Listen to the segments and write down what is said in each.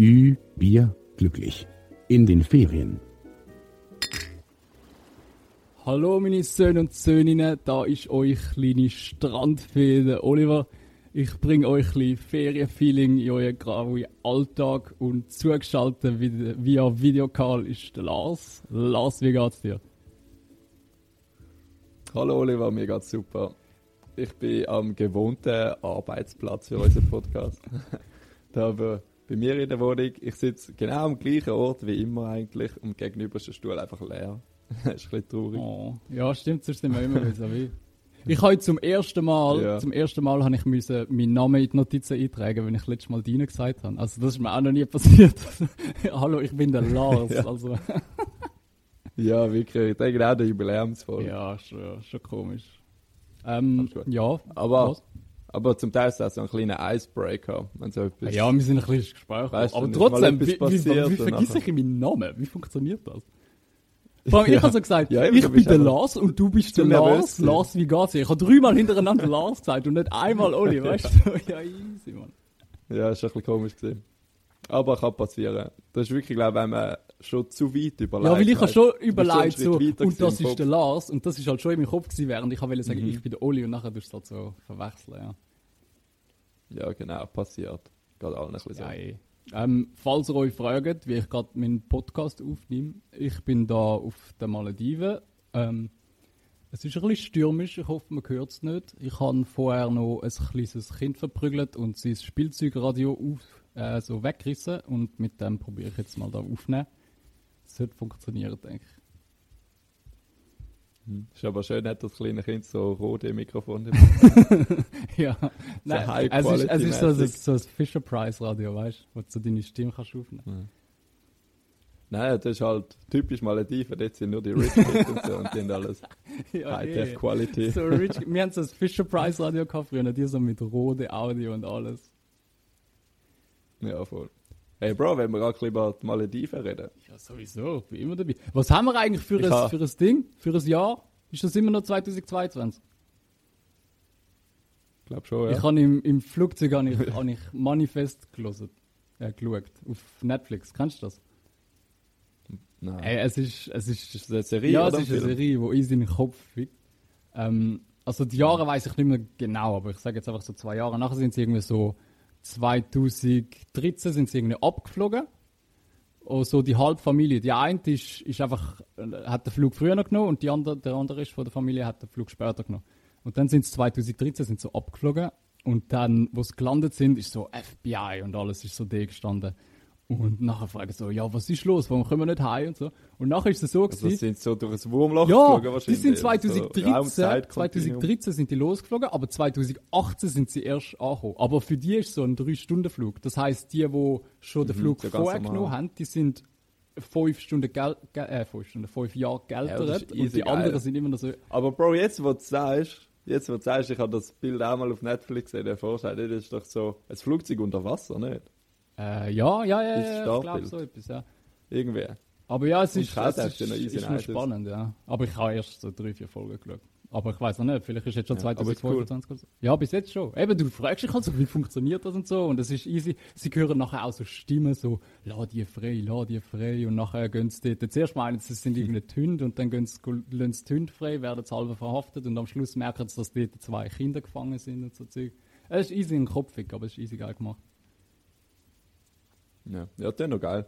Ü, Bier, glücklich. In den Ferien. Hallo meine Söhne und Söhninnen, da ist euch kleine Strandfee, der Oliver. Ich bringe euch ein bisschen Ferienfeeling in euren grauen Alltag und zugeschaltet via Videocall ist der Lars. Lars, wie geht's dir? Hallo Oliver, mir geht's super. Ich bin am gewohnten Arbeitsplatz für unseren Podcast. da bei mir in der Wohnung, ich sitze genau am gleichen Ort wie immer eigentlich und gegenüber ist der Stuhl einfach leer. das ist ein bisschen traurig. Oh, ja, stimmt, sonst sind wir immer so wie. Ich habe zum ersten Mal, ja. zum ersten Mal habe ich müssen meinen Namen in die Notizen eintragen, wenn ich letztes Mal Dina gesagt habe. Also das ist mir auch noch nie passiert. Hallo, ich bin der Lars. ja. Also. ja, wirklich. Ich denke auch der Jubiläumsfolge. Ja, schon, schon komisch. Ähm, ja, aber, aber zum Teil ist das so ein kleiner Icebreaker. Wenn so etwas, ja, wir sind ein bisschen Gespräch. Weißt aber trotzdem, wie, wie, wie, wie vergesse ich meinen Namen? Wie funktioniert das? Vor allem, ich habe so gesagt, ja, ich bin der Lars und du bist der Lars. Lars, wie geht's dir? Ich habe dreimal hintereinander Lars gesagt und nicht einmal Oli, weißt du? Ja, easy, Mann. Ja, ist ein bisschen komisch gewesen. Aber kann passieren. Das ist wirklich, glaube ich, wenn man schon zu weit überlegt. Ja, weil ich habe schon überlegt, so, und das ist der Lars, und das ist halt schon in meinem Kopf gewesen, während ich wollte sagen, mhm. ich bin der Oli, und nachher tust du es halt so verwechseln, ja. Ja, genau, passiert. Geht allen ein bisschen so. Ja, eh. Ähm, falls ihr euch fragt, wie ich gerade meinen Podcast aufnehme, ich bin da auf den Malediven. Ähm, es ist ein bisschen stürmisch, ich hoffe, man hört es nicht. Ich habe vorher noch ein kleines Kind verprügelt und sein Spielzeugradio auf, äh, so weggerissen und mit dem probiere ich jetzt mal da aufnehmen. Es sollte funktionieren, denke ich. Hm. Ist aber schön, hat das kleine Kind so rote Mikrofon. ja, Nein, es ist, es ist so, so, so ein Fisher Price Radio, weißt du, wo du so deine Stimme kannst aufnehmen kannst. Nein, das ist halt typisch Malediven, dort sind nur die Rich Kids und so und die sind alles ja, High-Tech Quality. So rich, wir haben so ein Fisher Price Radio gehabt früher, die so mit rote Audio und alles. Ja, voll. Hey Bro, wenn wir gerade über die Malediven reden. Ja, sowieso, ich bin immer dabei. Was haben wir eigentlich für, ein, für ein Ding, für ein Jahr? Ist das immer noch 2022? Ich glaube schon, ja. Ich habe im, im Flugzeug habe ich, hab ich Manifest gelesen, äh, geschaut, auf Netflix. Kennst du das? Nein. Hey, es ist, es ist, ist eine Serie, Ja, es ist eine Serie, die in den Kopf fickt. Ähm, also die Jahre weiß ich nicht mehr genau, aber ich sage jetzt einfach so zwei Jahre nachher sind sie irgendwie so 2013 sind sie irgendwie abgeflogen. Und so die Halbfamilie. Die eine ist, ist einfach, hat den Flug früher genommen und die andere, der andere ist von der Familie hat den Flug später genommen. Und dann sind sie 2013 sind so abgeflogen und dann, wo sie gelandet sind, ist so FBI und alles ist so D gestanden. Und nachher fragen so, ja, was ist los? Warum können wir nicht heim und so? Und nachher ist es so also gewesen. sind so durch ein Wurmloch ja, geflogen wahrscheinlich. die sind 2013, so 2013 sind die losgeflogen, aber 2018 sind sie erst angekommen. Aber für die ist so ein 3-Stunden-Flug. Das heisst, die, die schon den mhm, Flug vorher genommen haben, die sind fünf Stunden Gel äh, fünf Stunden, fünf Jahre geältert ja, und die geil. anderen sind immer noch so. Aber Bro, jetzt wo du sagst, jetzt wo du sagst, ich habe das Bild auch mal auf Netflix gesehen, der Vorschau, das ist doch so ein Flugzeug unter Wasser, nicht? Äh, ja, ja, ja, ja ich glaube so etwas, ja. Irgendwie. Aber ja, es ist, es ist, ist, ist schon spannend, ja. Aber ich habe erst so drei, vier Folgen geschaut. Aber ich weiß noch nicht, vielleicht ist jetzt schon ja, 2025 cool. Ja, bis jetzt schon. Eben, du fragst dich also, wie funktioniert das und so. Und es ist easy. Sie hören nachher auch so Stimmen, so, la die frei, la die frei. Und nachher gehen sie dort, zuerst meinen sie, es sind irgendwie Hunde und dann gehen sie, lassen sie die Hunde frei, werden sie halb verhaftet und am Schluss merken sie, dass dort zwei Kinder gefangen sind und so Zeug. Es ist easy den Kopf, aber es ist easy geil gemacht. Ja, ja das ist noch geil.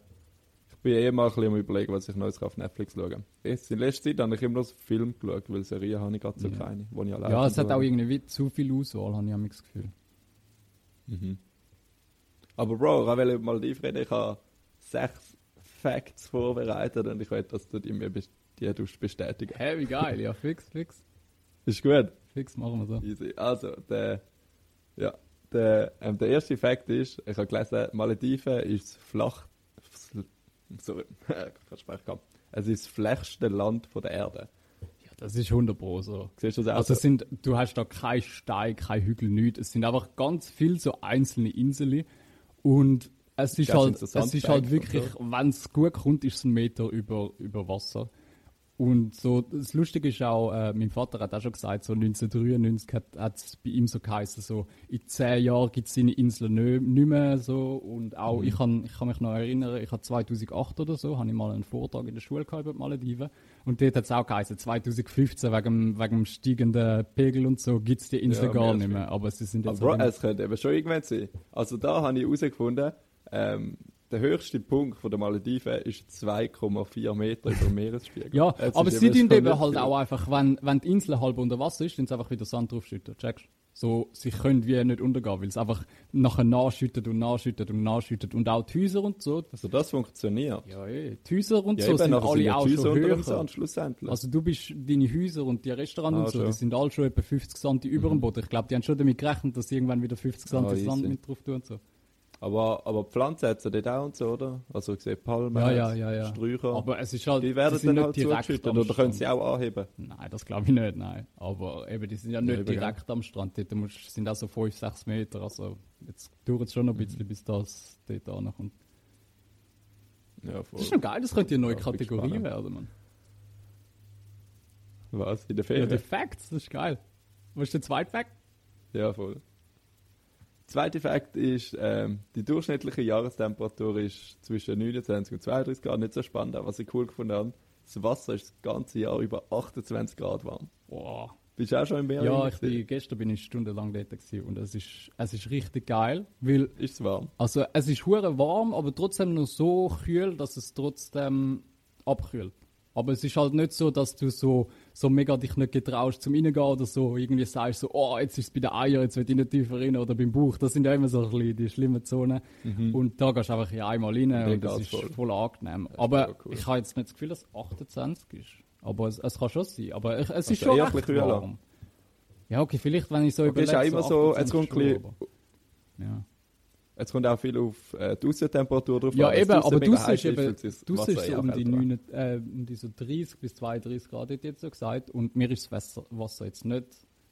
Ich bin eh mal ein bisschen am überlegen, was ich Neues auf Netflix schaue. Jetzt in letzter Zeit habe ich immer noch Film geschaut, weil Serien habe ich gerade so ja. keine, wo ich allein Ja, es hat auch irgendwie zu viel Auswahl, habe ich das Gefühl. Mhm. Aber Bro, ich will mal die reden. Ich habe sechs Facts vorbereitet und ich will, dass du die mir die bestätigen Hä, wie geil, ja, fix, fix. Ist gut? Fix, machen wir so. Easy. Also, der, ja, der, ähm, der erste Fakt ist, ich habe gelesen, Malediven ist flach. Sorry, ich kann Es ist das flachste Land von der Erde. Ja, das ist 100 Pro so. Siehst du das auch also so? sind, du hast da kein Stein, kein Hügel, nichts. Es sind einfach ganz viele so einzelne Inseln. Und es ist, halt, es ist halt wirklich, so. wenn es gut kommt, ist es ein Meter über, über Wasser. Und so, das Lustige ist auch, äh, mein Vater hat auch schon gesagt, so 1993 hat es bei ihm so geheißen, so in zehn Jahren gibt es seine Insel nicht, nicht mehr so. Und auch, mhm. ich, kann, ich kann mich noch erinnern, ich habe 2008 oder so, habe ich mal einen Vortrag in der Schule gehabt über die Malediven. Und dort hat es auch geheißen, 2015 wegen, wegen dem steigenden Pegel und so gibt es die Insel ja, gar nicht mehr. Aber sie sind jetzt. Aber Bro, es könnte eben schon irgendwann sein. Also da habe ich herausgefunden, ähm, der höchste Punkt von der Malediven ist 2,4 Meter über dem Meeresspiegel. ja, Jetzt aber sie tun eben halt auch einfach, wenn, wenn die Insel halb unter Wasser ist, sind sie einfach wieder Sand draufschütten. Checkst So, sie können wie nicht untergehen, weil es einfach nachher nachschüttet und nachschüttet und nachschüttet. Und auch die Häuser und so. Also das funktioniert? Ja, eh. Die Häuser und ja, so sind alle auch schon höher. schlussendlich. Also du bist, deine Häuser und die Restaurants ah, und so, schon. die sind alle schon etwa 50 Cent über dem mhm. Boden. Ich glaube, die haben schon damit gerechnet, dass sie irgendwann wieder 50 Cent ah, Sand mit drauf tun und so. Aber, aber Pflanzen hat es dort auch und so, oder? Also ich sehe Palmen, ja, ja, ja, ja. Sträucher. Aber es ist halt, die werden dann halt zugeschüttet oder können sie auch anheben? Nein, das glaube ich nicht, nein. Aber eben, die sind ja nicht ja, direkt ja. am Strand. Dort musst, sind auch so 5, 6 Meter. Also jetzt dauert es schon noch ein bisschen, mhm. bis das dort ankommt. Ja, voll. Das ist schon geil, das könnte eine neue Kategorie werden, Mann. Was? In der Ferien? Ja, die Facts, das ist geil. Was ist der zweite Fact? Ja, voll. Zweiter Fakt ist, ähm, die durchschnittliche Jahrestemperatur ist zwischen 29 und 32 Grad. Nicht so spannend, aber was ich cool gefunden habe, das Wasser ist das ganze Jahr über 28 Grad warm. Wow. Bist du auch schon im Meer? Ja, ich bin, gestern bin ich stundenlang dort gewesen und es ist, es ist richtig geil, weil... Ist es warm? Also es ist hure warm, aber trotzdem noch so kühl, dass es trotzdem abkühlt. Aber es ist halt nicht so, dass du so, so mega dich nicht getraust zum Reingehen oder so irgendwie sagst so, oh, jetzt ist es bei den Eiern, jetzt will ich nicht tiefer rein oder beim Bauch. Das sind ja immer so ein bisschen die schlimmen Zonen. Mhm. Und da gehst du einfach einmal rein und, und das ist voll, voll angenehm. Aber cool. ich habe jetzt nicht das Gefühl, dass es 28 ist. Aber es, es kann schon sein. Aber ich, es also ist schon recht warm. Ja, okay, vielleicht, wenn ich so okay, überlege. Ist auch immer so, es kommt ein bisschen, ja. Jetzt kommt auch viel auf äh, die Aussentemperatur drauf Ja, an. eben, aber du siehst eben, du siehst so um die, 9, äh, um die so 30 bis 32 Grad, hätte jetzt so gesagt. Und mir ist das Wasser, jetzt nicht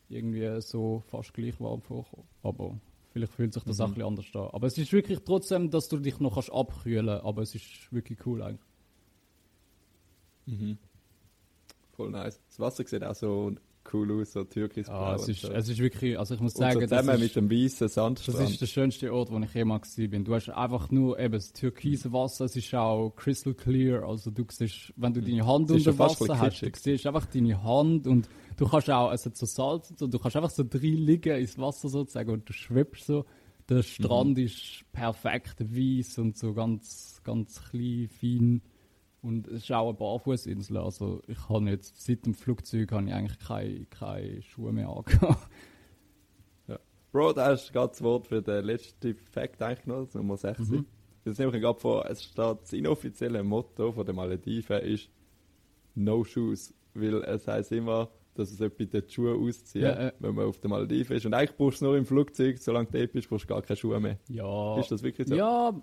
irgendwie so fast gleich warm vorgekommen. Aber vielleicht fühlt sich das mhm. auch ein bisschen anders an. Aber es ist wirklich trotzdem, dass du dich noch kannst abkühlen aber es ist wirklich cool eigentlich. Mhm. Voll nice. Das Wasser sieht auch so cool aus, so türkisblau. Ah, es, ist, so. es ist wirklich, also ich muss sagen, so zusammen mit dem weißen Sandstrand. Das ist der schönste Ort, wo ich jemals bin. Du hast einfach nur eben das türkise Wasser, es ist auch crystal clear, also du siehst, wenn du deine Hand unter Wasser hast, du siehst einfach deine Hand und du kannst auch, es hat so Salz und so, du kannst einfach so drin liegen ins Wasser sozusagen und du schwebst so. Der Strand mhm. ist perfekt weiß und so ganz, ganz klein, fein. Und es ist auch eine Barfußinsel. Also ich habe jetzt seit dem Flugzeug habe ich eigentlich keine, keine Schuhe mehr angehabt. ja. Bro, da hast du gerade das Wort für den letzten Fakt eigentlich noch, das Nummer 6. Mhm. Das ist nämlich gerade vor, es steht, das inoffizielle Motto von der Malediven ist No Shoes. Weil es heißt immer, dass es bei den Schuhen ausziehen, ja, äh. wenn man auf der Malediven ist. Und eigentlich brauchst du nur im Flugzeug, solange du bist, brauchst du gar keine Schuhe mehr. Ja. Ist das wirklich so? Ja,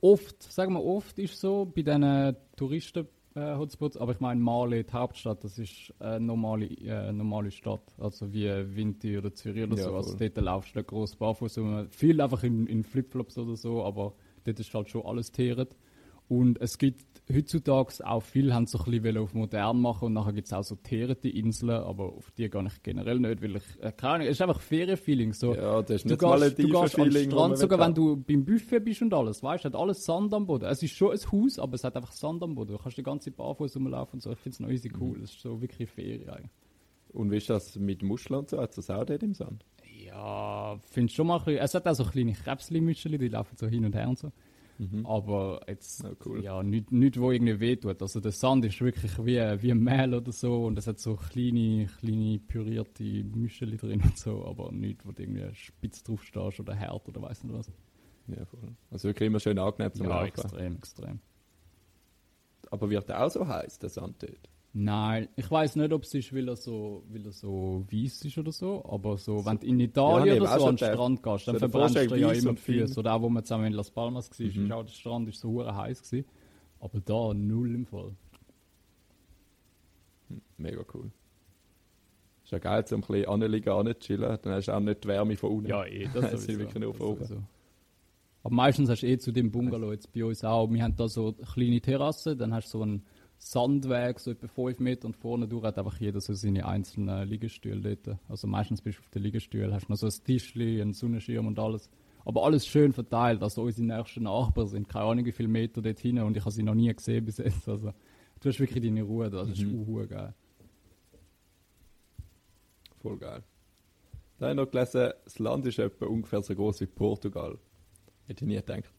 oft, sagen wir oft ist so bei diesen Touristen äh, aber ich meine Mali, die Hauptstadt, das ist eine normale, äh, normale Stadt, also wie Winti oder Zürich oder ja, so, also dort laufst du nicht groß barfuß, viel einfach in, in Flipflops oder so, aber dort ist halt schon alles teeret. Und es gibt heutzutage auch viele, haben so ein bisschen auf modern machen und nachher gibt es auch so teerte Inseln, aber auf die gar nicht generell nicht, weil ich, äh, keine Ahnung, es ist einfach Ferienfeeling. So. Ja, das ist nicht mal Du gehst am Strand, sogar wenn du beim Buffet bist und alles, weißt du, hat alles Sand am Boden. Es ist schon ein Haus, aber es hat einfach Sand am Boden. Du kannst die ganze barfuß rumlaufen und so. Ich finde es noch easy cool. Es mhm. ist so wirklich Ferien eigentlich. Und wie ist das mit Muscheln und so? Hat es das auch dort im Sand? Ja, finde schon mal ein bisschen, es hat auch so kleine Krebsli-Müscheli, die laufen so hin und her und so. Mhm. Aber jetzt, oh, cool. ja, nichts, nicht, wo irgendwie wehtut. Also der Sand ist wirklich wie, wie Mehl oder so und es hat so kleine, kleine pürierte Mischeli drin und so, aber nichts, wo du irgendwie spitz drauf stehst oder hart oder weiß nicht was. Ja, voll. Also wirklich immer schön angenehm zum ja, Laufen. extrem, extrem. Aber wird der auch so heiß, der Sand dort? Nein, ich weiß nicht, ob es ist, weil er so, weil er so weiß ist oder so, aber so, wenn du in Italien ja, oder so an den Strand gehst, dann verbrennst du ja immer die Füße. Oder auch, wo wir zusammen in Las Palmas waren, mhm. ist auch der Strand ist so hure heiß gewesen. Aber da null im Fall. Mega cool. Ist ja geil, um ein bisschen anliegen, anchillen, dann hast du auch nicht die Wärme von unten. Ja, eh, das ist wirklich nur von oben. Aber meistens hast du eh zu dem Bungalow, jetzt bei uns auch, wir haben da so eine kleine Terrasse, dann hast du so einen Sandweg, so etwa 5 Meter und vorne durch hat einfach jeder so seine einzelnen Liegestühle dort. Also meistens bist du auf den Liegestühlen, hast noch so ein Tischli, einen Sonnenschirm und alles. Aber alles schön verteilt. Also unsere nächsten Nachbarn sind keine Ahnung wie viele Meter dort hin und ich habe sie noch nie gesehen bis jetzt. Also du hast wirklich deine Ruhe, das ist mhm. geil. Voll geil. Da habe ich noch gelesen, das Land ist etwa ungefähr so groß wie Portugal. Hätte ich nie gedacht.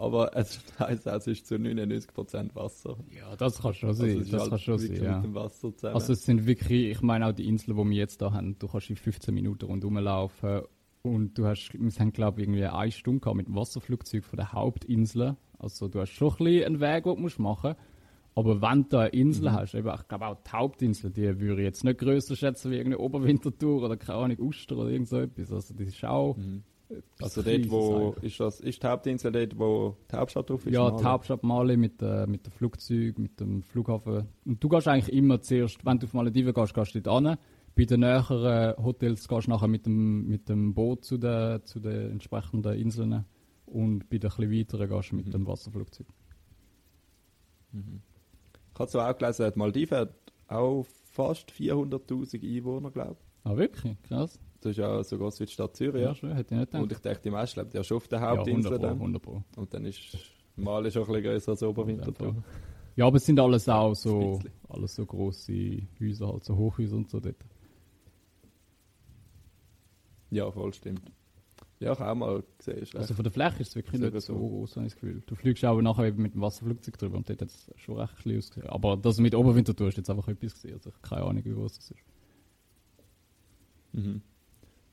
Aber es heisst, es ist zu 99% Wasser. Ja, das kann schon sein. Also das halt kann schon sein. Ja. Mit dem Wasser zusammen. Also es sind wirklich, ich meine auch die Inseln, die wir jetzt da haben, du kannst in 15 Minuten rundherum laufen und du hast, wir haben glaube ich irgendwie eine Stunde gehabt mit dem Wasserflugzeug von der Hauptinsel. Also du hast schon ein bisschen einen Weg, den du machen musst aber wenn du eine Insel mhm. hast, eben, ich glaube auch die Hauptinsel, die würde ich jetzt nicht grösser schätzen wie irgendeine Oberwintertour oder keine Ahnung, Uster oder irgend so etwas. Also das ist auch... Mhm. Also dort, wo ist das, ist die Hauptinsel dort, wo die Hauptstadt drauf ist? Ja, Mali? die Hauptstadt Mali mit, äh, mit dem Flugzeug, mit dem Flughafen. Und du gehst eigentlich immer zuerst, wenn du auf Malediven gehst, gehst du dort hin. Bei den näheren Hotels gehst du nachher mit dem, mit dem Boot zu den, zu den entsprechenden Inseln. Und bei den etwas weiteren gehst du mit mhm. dem Wasserflugzeug. Mhm. Ich habe zwar auch gelesen, die Maldiven hat auch fast 400'000 Einwohner, glaube ich. Ah, wirklich? Krass. Das ist ja so groß wie die Stadt Zürich. Ja, schon, hätte ich nicht gedacht. Und ich denke, die meisten leben ja schon auf der Hauptinsel. Ja, 100 Pro, 100 Und dann ist Mali schon ein bisschen größer als Oberwinterthur. Ja, aber es sind alles auch so, alles so grosse Häuser, halt so Hochhäuser und so dort. Ja, voll stimmt. Ja, ich auch mal gesehen. Also von der Fläche ist es wirklich nicht so groß, habe ich das Gefühl. Du fliegst auch nachher eben mit dem Wasserflugzeug drüber und dort hat es schon recht klein ausgesehen. Aber das mit Oberwintertour ist jetzt einfach etwas gesehen. Also ich habe keine Ahnung, wie groß das ist. Mhm.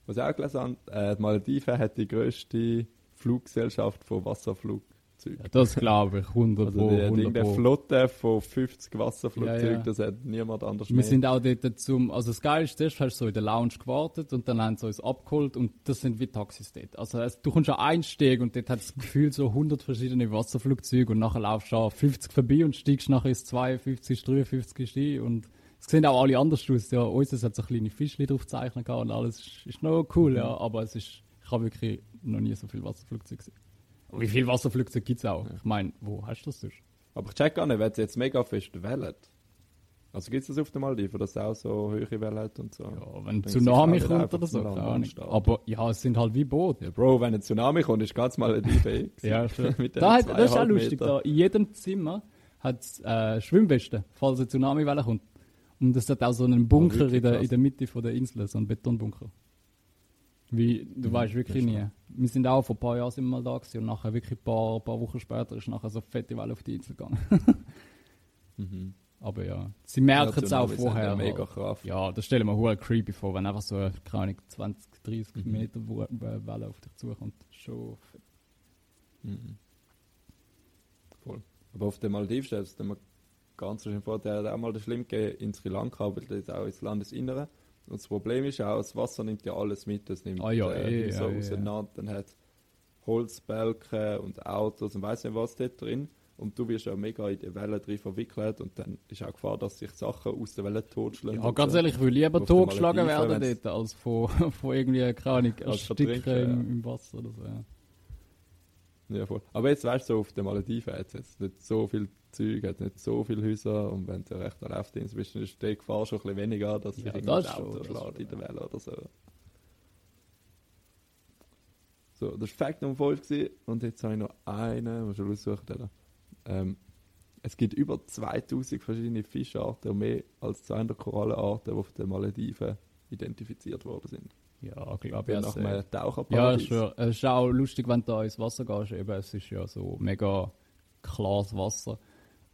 Was ich auch gelesen habe, äh, die Malediven hat die grösste Fluggesellschaft von Wasserflug Flugzeug. Ja, das glaube ich, 100 also die, 100 die, Flotte von 50 Wasserflugzeugen, ja, ja. das hat niemand anders Wir mehr. sind auch dort zum, also das Geilste ist, hast du so in der Lounge gewartet und dann haben sie uns abgeholt und das sind wie Taxis dort. Also du kommst an Einstieg und dort hat das Gefühl so 100 verschiedene Wasserflugzeuge und nachher laufst du an 50 vorbei und steigst nachher ins 52, 53 ein und es sehen auch alle anders aus. Ja, uns hat so kleine Fischchen drauf zeichnen und alles ist, ist noch cool, mhm. ja, aber es ist, ich habe wirklich noch nie so viele Wasserflugzeuge gesehen. Wie viele Wasserflugzeuge gibt es auch? Ich meine, wo hast du das sonst? Aber ich check gar nicht, wenn es jetzt mega fest wellt. Also gibt es das auf den Maldiven, dass es auch so hohe Wellen hat und so? Ja, wenn ein Tsunami kommt oder so, keine Ahnung. Aber ja, es sind halt wie Boote. Ja, Bro, wenn ein Tsunami kommt, ist ganz Malediven Ja, stimmt. da hat, das ist auch lustig, da in jedem Zimmer hat es äh, Schwimmwesten, falls ein Tsunami-Welle kommt. Und es hat auch so einen Bunker in der, in der Mitte von der Insel, so einen Betonbunker. Wie, du mhm, weißt wirklich nie. Wir sind auch vor ein paar Jahren sind mal da gewesen und nachher wirklich ein paar, paar Wochen später ist nachher so eine fette Welle auf die Insel gegangen. mhm. Aber ja, sie merken es auch vorher. Mega Kraft. Ja, das stellen wir mir creepy vor, wenn einfach so eine, keine Ahnung, 20, 30 mhm. Meter Welle auf dich zukommt. Schon fett. Mhm. Voll. Aber auf den Maldiven stellt es mir ganz schön vor, der hat auch mal das Schlimm in Sri Lanka, aber das ist auch ins Landesinnere. Und das Problem ist auch, das Wasser nimmt ja alles mit. Es nimmt ah, ja, äh, eh, so ja, auseinander, ja. dann hat Holzbälke und Autos und weiß nicht was dort drin. Und du wirst ja mega in die Wellen drin verwickelt und dann ist auch Gefahr, dass sich Sachen aus der Welle totschlagen. Ja, ganz so. ehrlich, ich will lieber totgeschlagen werden dort, als von, von irgendwie, keine Ahnung, Ersticken im, im Wasser oder so. Ja. Ja, voll. Aber jetzt weißt du, so auf den Malediven hat es nicht so viel Zeug, hat nicht so viele Häuser und wenn du recht an Laufdienst bist, dann ist die Gefahr schon ein bisschen weniger, dass ja, sich das Auto schlägt in der Welle oder so. So, das war Fakt Nummer 5 und jetzt habe ich noch einen, muss ich aussuchen. Ähm, es gibt über 2000 verschiedene Fischarten und mehr als 200 Korallenarten, die auf den Malediven identifiziert worden sind. Ja, glaube ich. Einem Taucherparadies. Ja, schon. Es ist auch lustig, wenn du da ins Wasser gehst. Eben, es ist ja so mega klares Wasser.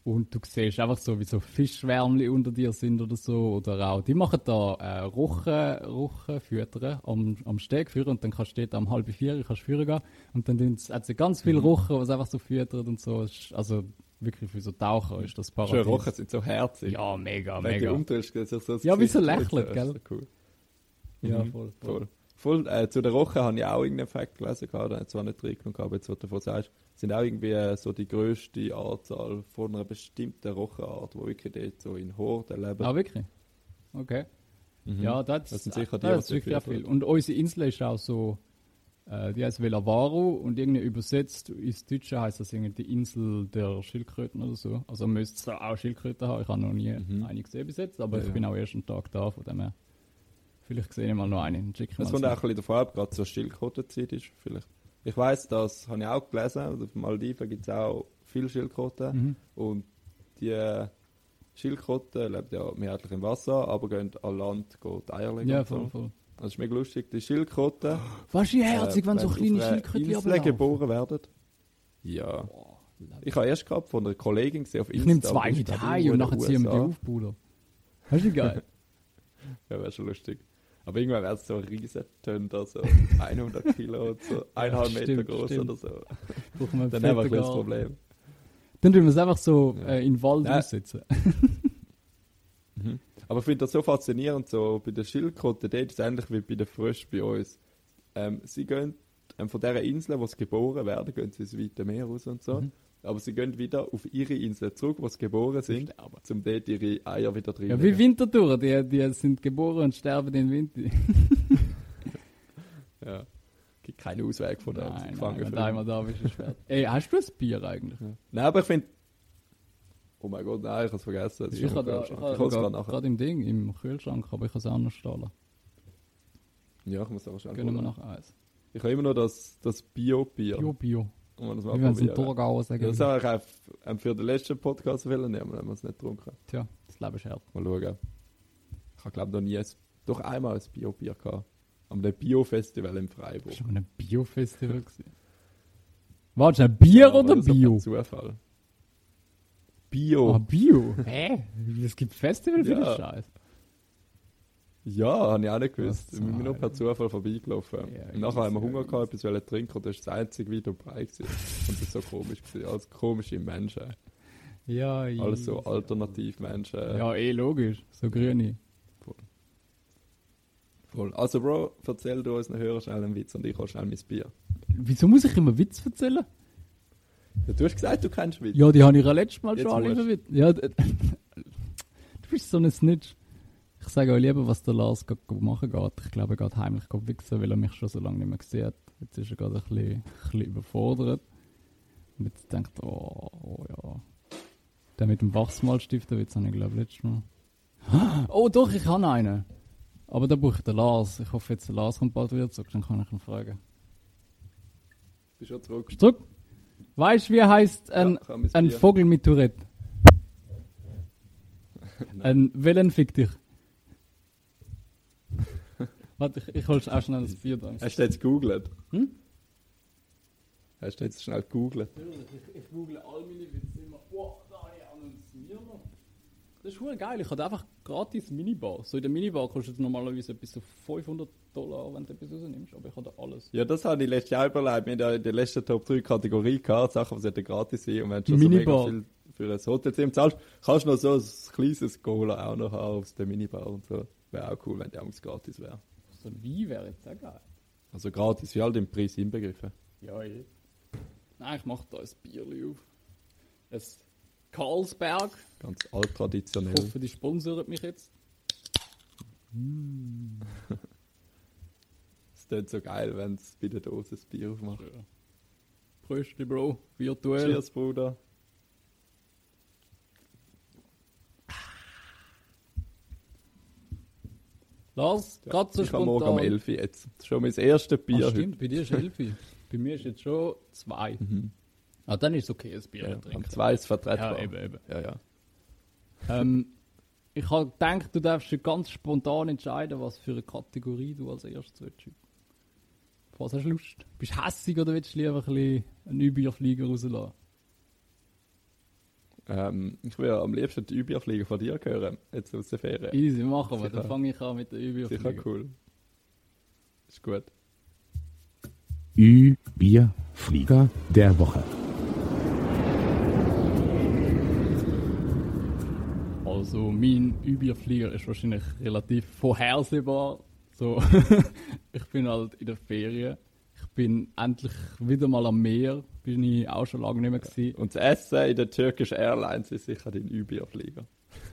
Und du siehst einfach so, wie so Fischschwärmli unter dir sind oder so. Oder auch, die machen da äh, Rochen, Rochen füttern am, am Steg führen und dann kannst du dort am halb vier kannst führen gehen. Und dann hat sie ganz viele mhm. Rochen, was einfach so füttern und so. Also wirklich für so Taucher ist das Paradies. Schön, Rochen sind so herzig. Ja, mega, Wenn mega. Du so Ja, wie so lächelt, gell? Cool. Ja, mhm. voll. voll. voll. äh, zu der Roche habe ich auch irgendeinen Fakt gelesen, gehabt, habe zwar nicht reingenommen, aber jetzt, was du davon sagst, sind auch irgendwie äh, so die grösste Anzahl von einer bestimmten Rochenart, die wirklich dort so in Horden leben. Ah, wirklich? Okay. Mhm. Ja, das, das sind sicher die, das ist wirklich viel. Und unsere Insel ist auch so, Äh, die heißt Velavaru und irgendwie übersetzt ins Deutsche heißt das irgendwie die Insel der Schildkröten oder so. Also müsste es auch Schildkröten haben. Ich habe noch nie mhm. eine gesehen bis jetzt, aber ja, ich bin auch erst einen Tag da, von dem her. Vielleicht sehe ich mal noch eine. Es kommt auch ein bisschen davon ab, gerade zur Schildkrötenzeit ist. Vielleicht. Ich weiß, das habe ich auch gelesen. Also auf Maldiven gibt es auch viele Schildkröten. Mhm. Und die Schildkröten leben ja mehrheitlich im Wasser, aber gehen an Land gehen Eier legen. Ja, voll, so. voll. Das ist mega lustig. Die Schildkröten. Was ist herzig, äh, wenn so kleine Schildkröten geboren werden? Ja. Boah, ich habe erst gehabt von einer Kollegin gesehen auf Insta. Ich nehme zwei mit heim und nachher ziehen wir die auf, Bruder. Das ist geil. ja, wäre schon lustig. Aber irgendwann wäre es so ein riesen Tönder, so 100 Kilo und so eineinhalb ja, Meter groß stimmt. oder so. Brauchen wir Dann haben wir ein Problem. Dann tun wir es einfach so ja. äh, in den Wald ja. aussetzen. mhm. Aber ich finde das so faszinierend, so bei den Schildkröten, dort ist es ähnlich wie bei den Fröschen bei uns. Ähm, sie gehen ähm, von dieser Insel, wo sie geboren werden, gehen sie ins weite Meer raus und so. Mhm. Aber sie gehen wieder auf ihre Insel zurück, wo sie geboren sind, um dort ihre Eier wieder drin Ja, wie Winterthur, die, die sind geboren und sterben im Winter. ja. Gibt keinen Ausweg von der nein, gefangen. Nein, einmal da bist du schwer. Ey, hast du ein Bier eigentlich? Ja. Nein, aber ich finde. Oh mein Gott, nein, ich habe es vergessen. Ich, ich habe es gerade im Ding, im Kühlschrank, aber ich habe es auch noch stahlen. Ja, ich muss auch schnell. Gönnen wir noch eins. Ich habe immer noch das, das Bio-Bier. Bio-Bio. Und das Wie wenn es ein Thurgauer sagen. Das habe ich auch für den letzten Podcast wollen nehmen, haben wir es nicht getrunken. Tja, das Leben ist hart. Mal schauen. Ich habe glaube noch nie, ein, doch einmal ein Bio-Bier gehabt. Am Bio-Festival in Freiburg. An einem Bio-Festival gewesen? Warte, ein Bier ja, oder Bio? Zufall. Bio. Ah, Bio? Hä? Es gibt Festival für ja. den Scheiß. Ja, habe ich auch nicht gewusst. Wir sind nur per Zufall vorbeigelaufen. Ja, und nachher haben wir Hunger gehabt, etwas wollen trinken und das war das einzige Video dabei. Gewesen. Und das war so komisch. Gewesen. Alles komische Menschen. Ja, Alles so Alternativmenschen. Ja, eh logisch. So grüne. Voll. Voll. Also, Bro, erzähl du uns einen Hörer schnell einen Witz und ich hole schnell mein Bier. Wieso muss ich immer Witz erzählen? Ja, du hast gesagt, du kennst Witz. Ja, die habe ich ja letztes Mal Jetzt schon alle Witz. Ja, du bist so ein Snitch. Ich sage euch lieber, was der Lars machen geht. Ich glaube, er geht heimlich wichsen, weil er mich schon so lange nicht mehr hat. Jetzt ist er gerade ein bisschen, ein bisschen überfordert. Und jetzt denkt er, oh, oh ja. Der mit dem Wachsmalstift, den Witz habe ich glaube letztes Mal. Oh doch, ich habe einen. Aber da brauche ich den Lars. Ich hoffe jetzt, der Lars kommt bald wieder zurück, dann kann ich ihn fragen. Bist du zurück? Zurück? Weißt du, wie heißt ein, ja, ein Vogel mit Tourette? ein Wellenfick dich. Warte, ich, ich hol auch schnell das Bier da. Hast du jetzt gegoogelt? Hm? Hast du jetzt schnell gegoogelt? Ich, ich google all meine Witze immer. Wow, da habe ich auch noch ein Smirnoff. Das ist schon geil. Ich habe einfach gratis Minibar. So in der Minibar kostet es normalerweise bis zu 500 Dollar, wenn du etwas rausnimmst. Aber ich habe alles. Ja, das habe ich letztes Jahr überlegt. Wir haben in der letzten Top 3 Kategorie gehabt. Sachen, die gratis sind. Und wenn du schon Minibar. so mega viel für ein Hotelzimmer zahlst, kannst du noch so ein kleines Cola auch noch haben aus der Minibar und so. Wäre auch cool, wenn die Angst gratis wäre. So ein Wein wäre jetzt auch geil. Also gratis, wie all den Preis inbegriffen. Ja, eh. Nein, ich mache da ein Bierli auf. Ein Karlsberg. Ganz alttraditionell. Ich hoffe, die sponsert mich jetzt. Mm. Es tut so geil, wenn es bei der Dose das Bier aufmacht. Ja. Prösti, Bro. Virtuell. Cheers, Bruder. Lars, ja, gerade so ich spontan. morgen um 11 Uhr jetzt. Das ist schon mein erstes Bier. Ach, stimmt, bei dir ist 11 Uhr. bei mir ist jetzt schon 2. Mhm. Ah, dann ist es okay, ein Bier ja, trinken. Am 2 ist vertretbar. Ja, eben, eben. Ja, ja. ähm, ich habe gedacht, du darfst ganz spontan entscheiden, was für eine Kategorie du als erstes willst. Was hast du Lust? Bist du hässig oder willst du lieber ein bisschen einen Überflieger rauslassen? Ähm, ich will am liebsten die Überflieger von dir hören, jetzt aus der Ferien. Easy, machen wir. Dann fange ich an mit der Überflieger. Sicher cool. Ist gut. Ü-Bier-Flieger der Woche. Also mein Überflieger ist wahrscheinlich relativ vorhersehbar. So, ich bin halt in der Ferien bin endlich wieder mal am Meer. Bin ich auch schon lange nicht mehr gewesen. Und das Essen in der Turkish Airlines ist sicher dein Überflieger.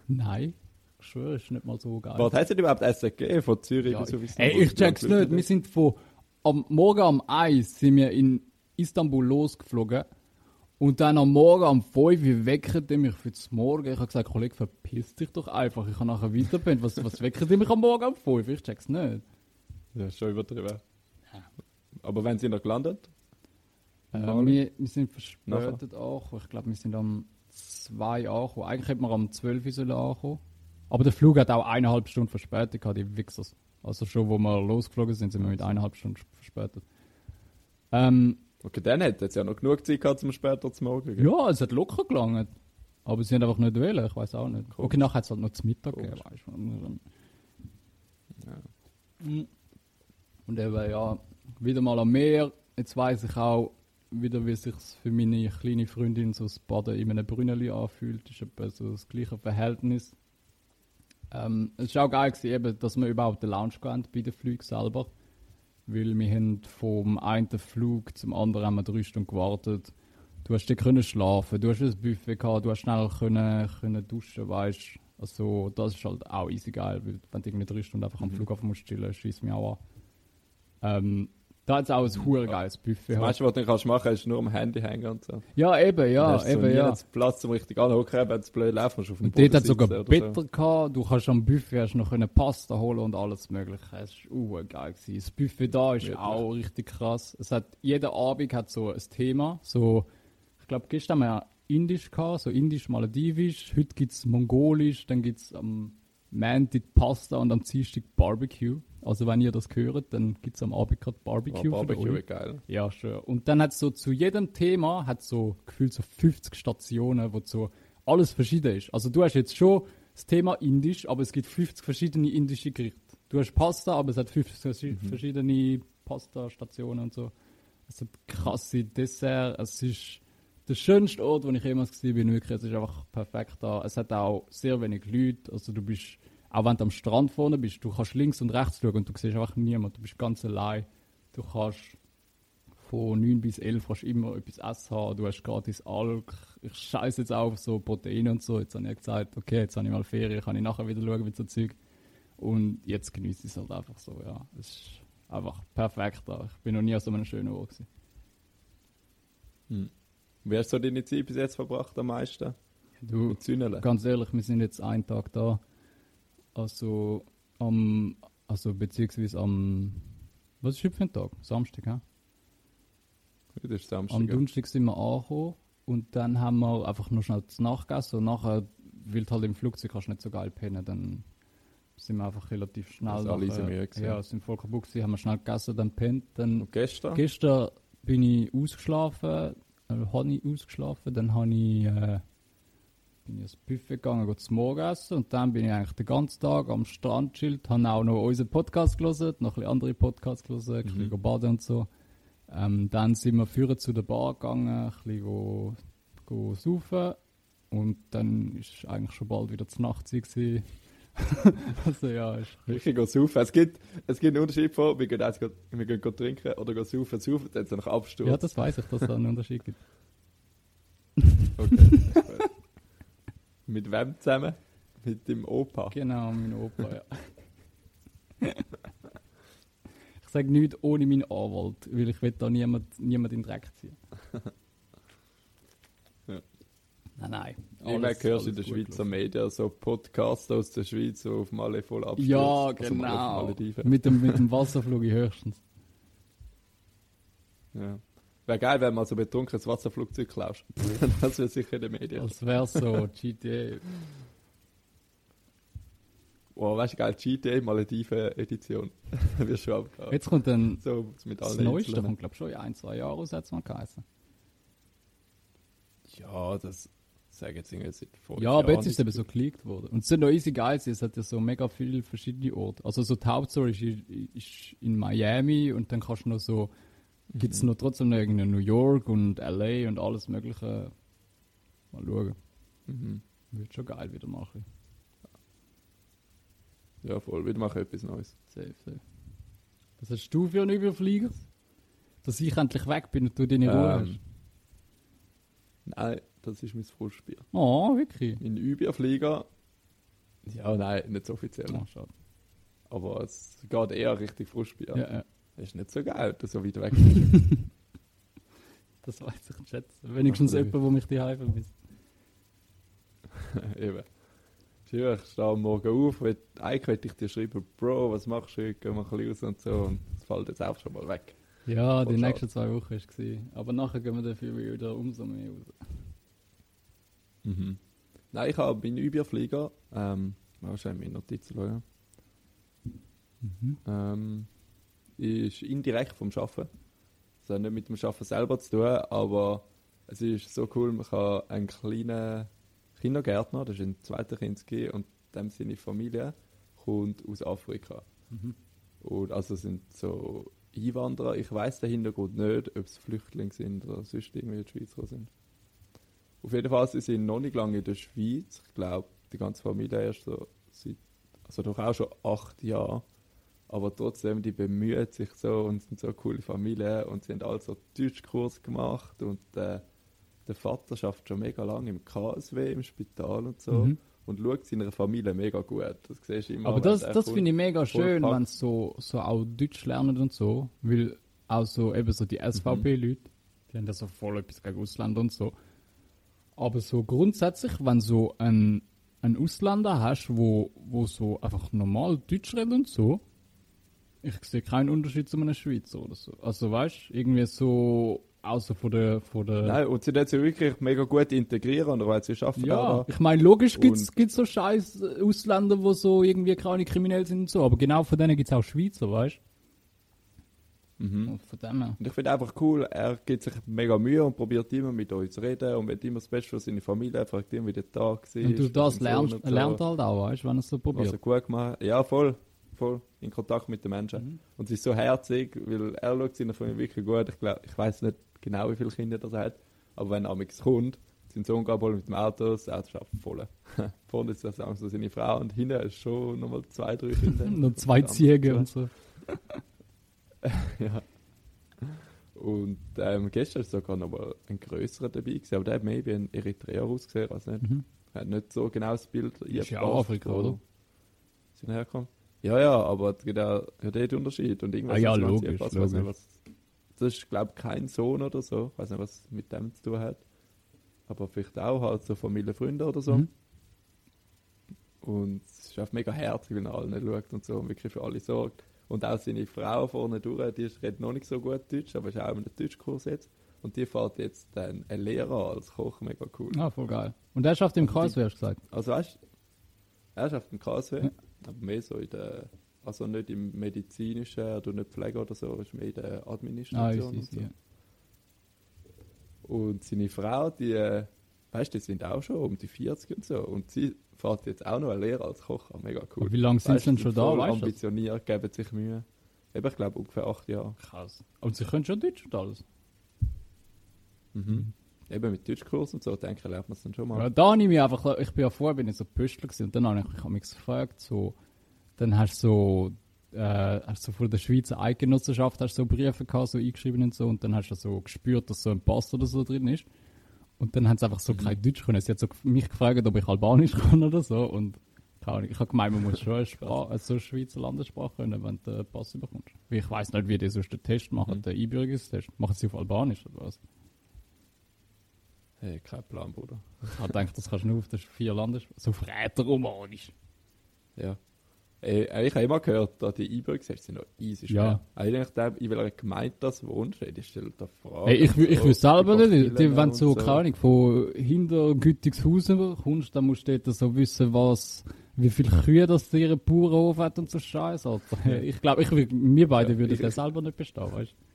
Nein. Ich schwöre, ist nicht mal so geil. Was hat es überhaupt Essen gegeben? Von Zürich ja, bis Ey, ich check's nicht. Wir sind von am Morgen um 1 sind wir in Istanbul losgeflogen. Und dann am Morgen um 5 Uhr wecken die mich für das Morgen. Ich habe gesagt, Kollege, verpiss dich doch einfach. Ich habe nachher weiterpennt. Was, was wecken die mich am Morgen um 5 Ich check's nicht. Ja, schon übertrieben. Aber wenn sie noch gelandet? Äh, wir, wir sind verspätet auch. Ich glaube, wir sind am 2 angekommen. Eigentlich hätten wir am 12 Uhr ankommen Aber der Flug hat auch eineinhalb Stunden verspätet gehabt, die Wichsers. Also schon, wo wir losgeflogen sind, sind wir mit eineinhalb Stunden verspätet. Ähm, okay, dann hätte es ja noch genug Zeit gehabt, zum später zu morgen. Gell? Ja, es hat locker gelangt. Aber sie haben einfach nicht wählen, ich weiß auch nicht. Komisch. Okay, nachher hat es halt noch zum Mittag gegeben, weißt du. Ja. Und eben, ja, wieder mal am Meer. Jetzt weiß ich auch wieder, wie es sich für meine kleine Freundin so das Baden in einem Brünneli anfühlt. Das ist etwa so das gleiche Verhältnis. Ähm, es war auch geil, gewesen, eben, dass wir überhaupt den Lounge gehen bei den Flügen selber. Weil wir haben vom einen Flug zum anderen haben wir drei Stunden gewartet. Du hast können schlafen, du hast ein Buffet gehabt, du hast schnell können, können duschen, weißt Also das ist halt auch easy geil, weil wenn du irgendwie drei Stunden einfach am mhm. Flughafen musst chillen, schießt mich auch an. Ähm, da es auch ein hure geiles Buffet. Das meiste, was du kannst machen kannst, ist nur am Handy hängen und so. Ja, eben, ja, dann eben, so ja. Platz zum richtig anhocken, wenn es blöd läuft, musst du auf dem und Boden dort hat sogar Bitter so. gehabt, du kannst am Buffet hast noch eine Pasta holen und alles mögliche. Es war uh, geil gewesen. Das Buffet da ist Wirklich? auch richtig krass. Es hat, jeder Abend hat so ein Thema, so, ich glaube, gestern haben wir Indisch gehabt, so Indisch-Maledivisch, heute gibt es Mongolisch, dann gibt es am Montag Pasta und am Dienstag Barbecue. Also wenn ihr das hört, dann gibt es am Abend gerade Barbecue. Oh, Barbecue ist geil. Ja, schön. Und dann hat so zu jedem Thema, hat so gefühlt so 50 Stationen, wo so alles verschieden ist. Also du hast jetzt schon das Thema Indisch, aber es gibt 50 verschiedene indische Gerichte. Du hast Pasta, aber es hat 50 mhm. verschiedene Pasta-Stationen und so. Es hat krasse Dessert. Es ist der schönste Ort, wo ich jemals gesehen bin. Wirklich, es ist einfach perfekt da. Es hat auch sehr wenig Leute. Also du bist auch wenn du am Strand vorne bist, du kannst links und rechts schauen und du siehst einfach niemanden. Du bist ganz allein. Du kannst von 9 bis 11 kannst immer etwas essen haben. Du hast gratis Alk. Ich scheiße jetzt auf so Proteine und so. Jetzt habe ich gesagt, okay, jetzt habe ich mal Ferien, kann ich nachher wieder schauen mit so Zeug. Und jetzt genieße ich es halt einfach so, ja. Es ist einfach perfekt da. Ich bin noch nie an so einem schönen Ort gewesen. Hm. Wie hast du deine Zeit bis jetzt verbracht am meisten? Du, ganz ehrlich, wir sind jetzt einen Tag da. Also am, also beziehungsweise am, was ist heute für ein Tag? Samstag, ja? Heute ist Samstag. Am Donnerstag sind wir angekommen und dann haben wir einfach nur schnell zu Nacht gegessen und nachher, weil du halt im Flugzeug kannst nicht so geil pennen, dann sind wir einfach relativ schnell. Also alle Mühe Ja, sind voll kaputt gewesen, haben wir schnell gegessen, dann pennt. Dann und gestern? Gestern bin ich ausgeschlafen, äh, habe ich ausgeschlafen, dann habe ich äh, bin ich ins Buffet gegangen, zum Morgenessen und dann bin ich eigentlich den ganzen Tag am Strand chillt, habe auch noch unseren Podcast gelesen, noch ein andere Podcasts gelesen, ein bisschen mhm. baden und so. Ähm, dann sind wir führen zu der Bar gegangen, ein bisschen go, go saufen und dann ist eigentlich schon bald wieder zur Nacht gewesen. also ja, ist richtig go saufen. Es gibt, es gibt einen Unterschied von, wir gehen, jetzt, wir gehen trinken oder go saufen, saufen, dann noch Absturz. Ja, das weiß ich, dass es da einen Unterschied gibt. okay. Mit wem zusammen? Mit dem Opa? Genau, mein Opa, ja. ich sage nichts ohne meinen Anwalt, weil ich will da niemand, niemand in den Dreck ziehen. ja. Nein, nein. Alles, hörst du in der Schweizer Medien so Podcasts aus der Schweiz, so auf Malle voll abstürzt. Ja, also genau. Also mit, dem, mit dem Wasserflug höchstens. Ja. Wäre geil, wenn man so betrunkenes Wasserflugzeug klaust. das wäre sicher in den Medien. Das wäre so, GTA. Wow, weißt du, geil, GTA Malediven Edition. Wirst schon abgehauen. Jetzt kommt dann so, mit das Neueste, Inseln. kommt glaube ich schon in ein, zwei Jahren raus, hat es mal geheißen. Ja, das sage jetzt irgendwie seit vor Ja, aber jetzt ist es eben so geleakt worden. Und es sind noch easy geil, es hat ja so mega viele verschiedene Orte. Also so die Hauptstory ist in Miami und dann kannst du noch so Gibt es noch trotzdem noch irgendwie New York und LA und alles Mögliche? Mal schauen. Mhm. Wird schon geil wieder machen. Ja, voll. Wieder machen etwas Neues. Safe, safe. Was hast du für einen Überflieger? Dass ich endlich weg bin und du deine Ruhe ähm, hast? Nein, das ist mein Frustbier. Oh, wirklich? In Überflieger. Ja, nein, nicht so offiziell. Oh, schade. Aber es geht eher richtig Frustbier. Ja, ja. Das ist nicht so geil, dass du so weit weg das weiß ich schätzen. Wenigstens jemand, der mich die Heime vermisst. Eben. Ich stehe am Morgen auf, will, eigentlich will ich dir schreiben, Bro, was machst du heute, geh mal ein bisschen raus und so, und es fällt jetzt auch schon mal weg. Ja, die nächsten zwei Wochen war es. Aber nachher gehen wir dafür wieder umso mehr raus. Mhm. Nein, ich habe meinen Überflieger, ähm, wahrscheinlich meine Notizen schauen. Mhm. Ähm, ist indirekt vom Arbeiten. Das hat nicht mit dem Arbeiten selber zu tun, aber es ist so cool, man kann einen kleinen Kindergärtner, das ist ein zweiter Kinski, und dem seine Familie kommt aus Afrika. Mhm. Und also sind so Einwanderer. Ich weiß den Hintergrund nicht, ob es Flüchtlinge sind oder sonst irgendwie in die Schweiz gekommen sind. Auf jeden Fall, sie sind noch nicht lange in der Schweiz. Ich glaube, die ganze Familie erst so seit, also doch auch schon acht Jahre. Aber trotzdem, die bemühen sich so und sind so eine coole Familie und sie haben also Deutschkurs gemacht und äh, der Vater schafft schon mega lange im KSW, im Spital und so. Mhm. Und schaut seiner Familie mega gut. Das siehst du immer. Aber das, das finde ich mega schön, wenn sie so, so auch Deutsch lernen und so. Weil auch so eben so die SVP-Leute, mhm. die haben ja so voll etwas gegen Ausländer und so. Aber so grundsätzlich, wenn so ein, ein Ausländer hast, wo, wo so einfach normal Deutsch redet und so, ich sehe keinen Unterschied zu einem Schweizer oder so. Also weißt du, irgendwie so außer von der, von der. Nein, und sie sie wirklich mega gut integrieren, oder weil sie schaffen. Ja, ich meine, logisch gibt es so scheiß Ausländer, die so irgendwie keine kriminell sind und so, aber genau von denen gibt es auch Schweizer, weißt du? Mhm. Und, von dem her. und ich finde einfach cool, er gibt sich mega Mühe und probiert immer mit euch zu reden und wird immer das Beste für seine Familie, fragt immer, wie der Tag war. Und du das lernst, so. lernt halt auch, weißt du, wenn er es so probiert. Was er gut gemacht Ja, voll. Voll in Kontakt mit den Menschen. Mhm. Und sie ist so herzig, weil er schaut seine Familie wirklich gut. Ich, glaub, ich weiß nicht genau, wie viele Kinder er hat, aber wenn er kommt, sein Sohn geht mit dem Auto, das Auto schafft voll. Vorne ist das so seine Frau und hinten ist schon nochmal zwei, drei Kinder. Noch zwei Ziege und so. ja. Und ähm, gestern war sogar noch mal ein größerer dabei, gewesen, aber der hat maybe ein Eritreer ausgesehen, also nicht. Mhm. Er hat nicht so genau das Bild. Ist ja auch Afrika, oder? Sind herkommen. Ja, ja, aber es gibt auch ja, den Unterschied. Und irgendwas ah, ja, logisch, was, logisch. Nicht, was, das ist, glaube ich, kein Sohn oder so. Ich weiß nicht, was mit dem zu tun hat. Aber vielleicht auch halt so Familie, Freunde oder so. Mhm. Und es ist einfach mega herzlich, wenn er allen schaut und so und wirklich für alle sorgt. Und auch seine Frau vorne durch, die redet noch nicht so gut Deutsch, aber ist auch in einem Deutschkurs jetzt. Und die fährt jetzt dann einen Lehrer als Koch, mega cool. Ah, voll geil. Und der schafft im KSW, hast du gesagt? Also weißt er schafft im KSW. Aber mehr so in der, also nicht im medizinischen oder nicht Pflege oder so, ist mehr in der Administration. Ah, und, so. ja. und seine Frau, die, äh, weißt du, die sind auch schon um die 40 und so. Und sie fährt jetzt auch noch eine Lehre als Koch. Mega cool. Aber wie lange sind sie denn schon da? Weißt ambitioniert, geben sich Mühe. Eben, ich glaube, ungefähr acht Jahre. Krass. Und sie können schon Deutsch und alles? Mhm. Eben mit Deutschkurs und so, denke ich, lernt man es dann schon mal. Ja, da nehme ich einfach, ich bin ja vorher bin ich so Pöstler gewesen, und dann habe ich, ich habe mich gefragt, so, dann hast du so, äh, hast du von der Schweizer Eidgenossenschaft hast so Briefe gehabt, so eingeschrieben und so, und dann hast du so gespürt, dass so ein Pass oder so drin ist. Und dann haben sie einfach so mhm. kein Deutsch können. Sie hat so mich gefragt, ob ich Albanisch kann oder so. Und ich habe gemeint, man muss schon eine, Sprache, so eine Schweizer Landessprache können, wenn du den Pass bekommst. ich weiß nicht, wie die sonst den Test machen, mhm. den Einbürgerungstest. Machen sie auf Albanisch oder was? Hey, kein Plan, Bruder. Ich habe gedacht, das kannst du nur auf den vier Landessprachen. So Räteromanisch. Ja. Ey, ich habe immer gehört, dass die Einbürgergesetze sind noch easy schwer. Ja. Eigentlich, in welcher Gemeinde das wohnst, die stellt da Frage. Hey, ich ich will selber nicht, die, wenn du so, keine Ahnung, von hinter Gütigshausen kommst, dann musst du dort so wissen, was, wie viele Kühe das ihre Bauernhof hat und so Scheiße. Ich glaube, ich, wir beide ja, würden das selber nicht bestehen, weißt du?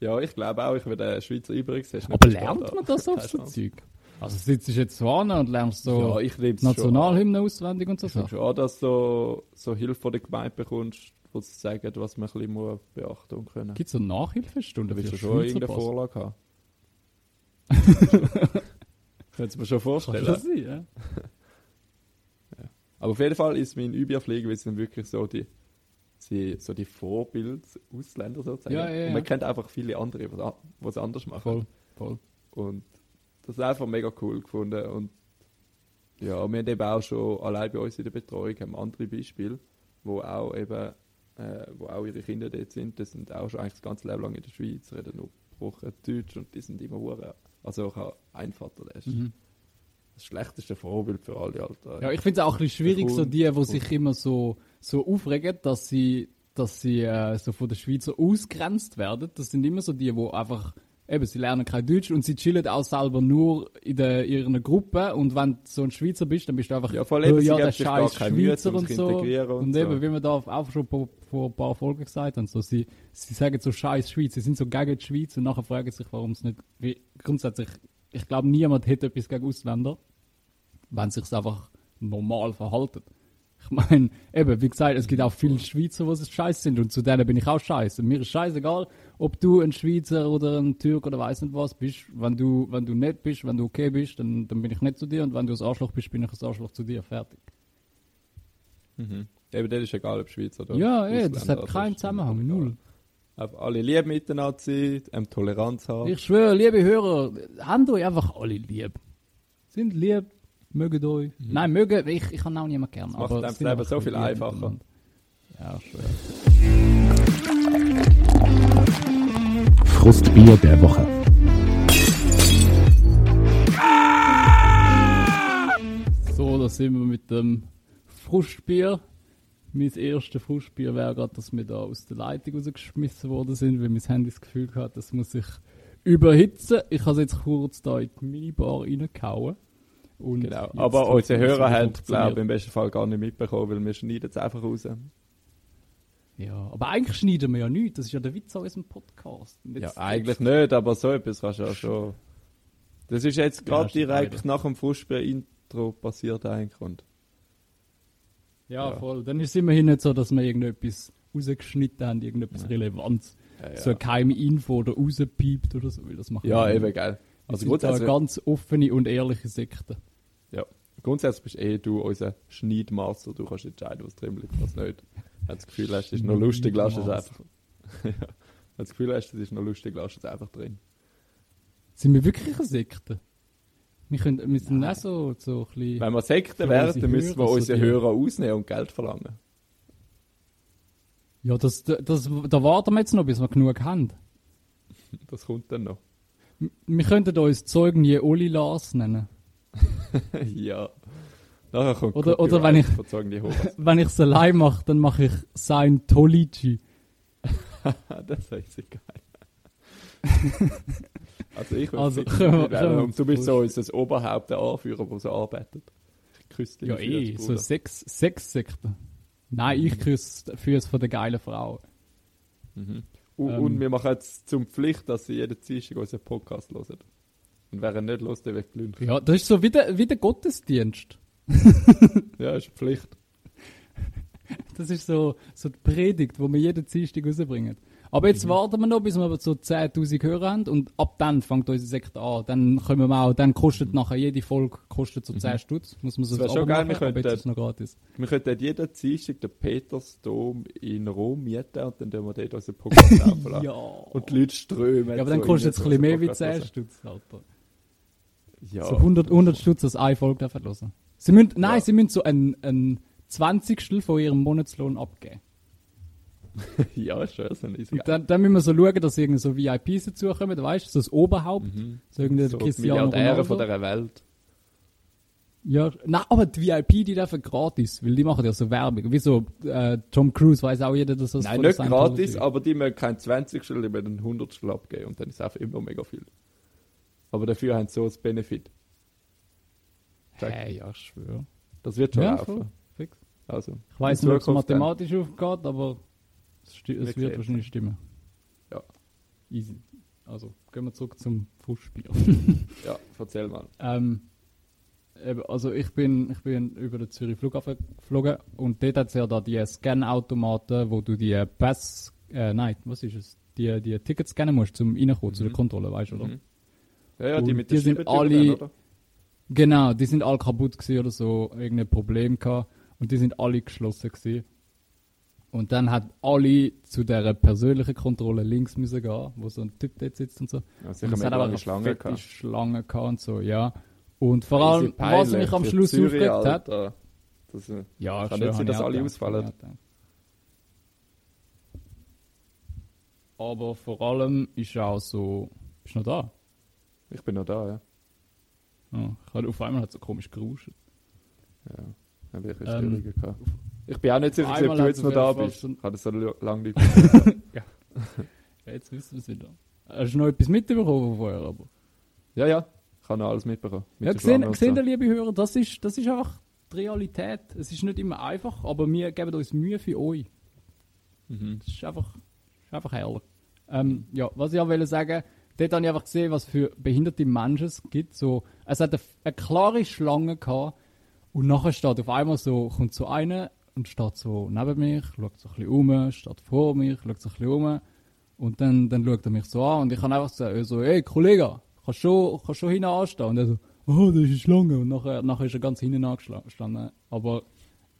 Ja, ich glaube auch, ich würde einen Schweizer Einbürgergesetz Aber lernt man das auf so Zeug? Also sitzt du jetzt vorne und lernst so ja, Nationalhymne auswendig und so Sachen? schon, dass du so, so Hilfe von der Gemeinde bekommst, wo sie sagen, was man ein bisschen beachten können. Gibt es so Nachhilfestunden für schon irgendeine Vorlage haben? Könntest du mir schon vorstellen? Kann sein, ja. ja. Aber auf jeden Fall ist mein Überfliegen, weil es wirklich so die, die, so die Vorbild-Ausländer sozusagen. Ja, ja, ja. Und man kennt einfach viele andere, die es anders machen. Voll, voll. Und das ist einfach mega cool gefunden. Und ja, wir haben eben auch schon allein bei uns in der Betreuung haben andere Beispiele, wo auch eben äh, wo auch ihre Kinder dort sind, die sind auch schon eigentlich das ganze Leben lang in der Schweiz, reden nur gebrochen Deutsch und die sind immer hure. Also habe einen Vater, der ist mhm. Das schlechteste Vorbild für alle Alter. Ja, ich finde es auch ein bisschen schwierig, so die, die sich immer so, so aufregen, dass sie, dass sie äh, so von den Schweizer ausgrenzt werden. Das sind immer so die, die einfach eben, sie lernen kein Deutsch und sie chillen auch selber nur in, der, ihrer Gruppe und wenn du so ein Schweizer bist, dann bist du einfach, ja, voll eben, ja, der scheiß Schweizer und so. Und, und eben, so. wie wir da auch schon vor, vor ein paar Folgen gesagt haben, so, sie, sie sagen so scheiß Schweiz, sie sind so gegen die Schweiz und nachher fragen sich, warum es nicht, wie, grundsätzlich, ich glaube, niemand hätte etwas gegen Ausländer, wenn sich einfach normal verhalten. Ich meine, eben, wie gesagt, es gibt auch viele Schweizer, die scheiße sind und zu denen bin ich auch scheiße. Mir ist scheißegal, ob du ein Schweizer oder ein Türk oder weiß nicht was bist. Wenn du, wenn du nett bist, wenn du okay bist, dann, dann bin ich nett zu dir und wenn du ein Arschloch bist, bin ich ein Arschloch zu dir. Fertig. Mhm. Eben, das ist egal, ob Schweizer oder Ja, ey, das hat keinen Zusammenhang, null. Aber alle lieb miteinander sein, ähm, Toleranz haben. Ich schwöre, liebe Hörer, habt euch einfach alle lieb. Sind lieb, mögen euch. Mhm. Nein, mögen, ich, ich kann auch niemand gerne. Das macht das Leben so viel einfacher. Ja, schwöre. Frustbier der Woche. So, da sind wir mit dem Frustbier. Mein erstes Frustbier wäre gerade, dass wir da aus der Leitung rausgeschmissen worden sind, weil mein Handy das Gefühl hat, das muss sich überhitzen. Ich habe es jetzt kurz da in die Minibar reingehauen. Und genau. Aber unsere Hörer haben, glaube ich, im besten Fall gar nicht mitbekommen, weil wir schneiden es einfach raus. Ja, aber eigentlich schneiden wir ja nichts. Das ist ja der Witz an unserem Podcast. Ja, eigentlich nicht, aber so etwas kannst du ja schon. Das ist jetzt gerade ja, direkt nach dem Fußball-Intro passiert eigentlich. Und ja, ja, voll. Dann ist es immerhin nicht so, dass wir irgendetwas rausgeschnitten haben, irgendetwas ja. Relevantes. Ja, so eine geheime Info oder rauspiept oder so. Das machen ja, eben, geil. Also grundsätzlich... ganz offene und ehrliche Sekte. Ja. Grundsätzlich bist eh du unser Schneidmaster. Du kannst entscheiden, was drin bleibt, was nicht. Wenn du das Gefühl hast, es ist noch lustig, lass es einfach. ja. Wenn du das Gefühl hast, es ist noch lustig, lass es einfach drin. Sind wir wirklich eine Sekte? Wir, können, wir sind auch so, so ein bisschen... Wenn wir Sekte wären, dann müssen wir unsere Hörer ausnehmen und Geld verlangen. Ja, das, das, das, da warten wir jetzt noch, bis wir genug haben. Das kommt dann noch. Wir könnten uns Zeugen je Oli Lars nennen. ja. Nachher kommt oder, oder wenn ich wenn ich es allein mache, dann mache ich Scientology. das ist geil. Also ich will also, können wir, und du bist so unser Oberhaupt der Anführer, der so arbeitet. Küsst ja eh, so sechs, sechs Sekten. Nein, ich küsse Füße von der geilen Frau. Mhm. Und, ähm, und, wir machen jetzt zum Pflicht, dass sie jeden Dienstag unseren Podcast hören. Und wer nicht los, der wird gelüncht. Ja, das ist so wie der, wie der Gottesdienst. ja, ist Pflicht. Das ist so, so die Predigt, die wir jeden Dienstag rausbringen. Aber jetzt mhm. warten wir noch, bis wir so 10.000 Hörer haben und ab dann fängt unsere Sekte an. Dann können wir auch, dann kostet nachher jede Folge kostet so 10 mhm. Stutz. Muss man so das schon geil, wir könnten, ist noch gratis. Wir könnten jeden Dienstag den Petersdom in Rom mieten und dann tun wir dort unseren Podcast laufen ja. Und die Leute strömen. Ja, aber dann so kostet es ein bisschen mehr wie 10 Stutz, Alter. Ja. So 100, 100 Stutz als eine Folge dürfen hören. Sie müssen, nein, ja. sie müssen so ein, ein Zwanzigstel von ihrem Monatslohn abgeben. ja, schön, so dann, dann müssen wir so schauen, dass irgendwie so VIPs dazukommen, weißt du, so das Oberhaupt. Mhm. So irgendein so Cristiano Ronaldo. von dieser Welt. Ja, nein, aber die VIP, die dürfen gratis, weil die machen ja so Werbung. Wie so äh, Tom Cruise weiß auch jeder, dass das Nein, nicht gratis, aber die mögen kein 20 die mögen ein 100 abgeben und dann ist es einfach immer mega viel. Aber dafür haben sie so das Benefit. Hey, ja, ich schwöre. Das wird schon ja, laufen. Fix. Also, ich weiß nicht, ob es mathematisch aufgeht, aber es, es wird wahrscheinlich stimmen. Ja. Easy. Also, gehen wir zurück zum Fußspiel. ja, erzähl mal. Ähm, also ich bin, ich bin über den Zürich Flughafen geflogen und dort hat es ja da die Scan-Automaten, wo du die Pass, äh, nein, was ist es, die, die Tickets scannen musst, zum reinkommen, mhm. zu der. Kontrolle, weißt du, oder? Mhm. Ja, ja, die und mit die sind alle, dann, Genau, die sind alle kaputt gewesen oder so, irgendein Problem gehabt und die sind alle geschlossen gewesen. Und dann hat alle zu der persönlichen Kontrolle links müssen gehen, wo so ein Typ dort sitzt und so. Ja, und es hat aber eine Schlange gehabt. Schlange gehabt und so, ja. Und vor allem, was mich am Schluss aufgeregt hat. Das, äh, ja, kann nicht sein, dass alle ausfallen. aber vor allem ist auch so. Bist du noch da? Ich bin noch da, ja. ja auf einmal hat es so komisch geruscht. Ja, habe ich eine ähm, gehabt. Ich bin auch nicht sicher, ob du jetzt noch da bist. Ich habe das so lange nicht ja. ja. Jetzt wissen wir es wieder. Hast du noch etwas mitbekommen vorher? Aber? Ja, ja. Ich habe noch alles mitbekommen. Mit ja, gesehen, gesehen so. liebe Hörer, das ist, das ist einfach die Realität. Es ist nicht immer einfach, aber wir geben uns Mühe für euch. Mhm. Das ist einfach, ist einfach herrlich. Ähm, ja, was ich auch will sagen, dort habe ich einfach gesehen, was für behinderte Menschen es gibt. So, es hat eine, eine klare Schlange gehabt und nachher steht auf einmal so, kommt so einer und steht so neben mich, schaut so ein bisschen um, steht vor mich, schaut so ein bisschen um und dann, dann schaut er mich so an und ich kann einfach sagen, so, hey Kollege, kannst du schon, schon hinten anstehen? Und er so, oh, das ist eine Schlange. Und nachher, nachher ist er ganz hinten angestanden. Aber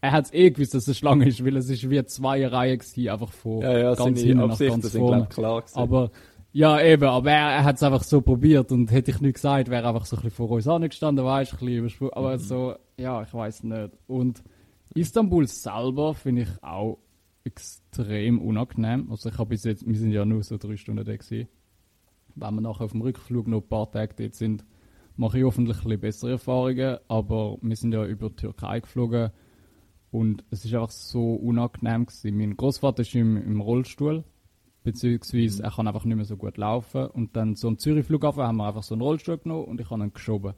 er hat es eh gewusst, dass es eine Schlange ist, weil es ist wie zwei Reihen gewesen, einfach von ja, ja, ganz hinten nach ganz vorne. Klar gewesen. aber ja, eben, aber er, er hat es einfach so probiert und hätte ich nicht gesagt, wäre einfach so ein bisschen vor uns angestanden, weißt du, aber mhm. so, ja, ich weiß nicht. Und Istanbul selber finde ich auch extrem unangenehm. Also ich habe bis jetzt, wir sind ja nur so drei Stunden da gewesen. Wenn wir nachher auf dem Rückflug noch ein paar Tage dort sind, mache ich hoffentlich ein bessere Erfahrungen, aber wir sind ja über die Türkei geflogen und es ist einfach so unangenehm gewesen. Mein Großvater ist im, im Rollstuhl, beziehungsweise er kann einfach nicht mehr so gut laufen. Und dann so am Zürich-Flughafen haben wir einfach so einen Rollstuhl genommen und ich habe ihn geschoben.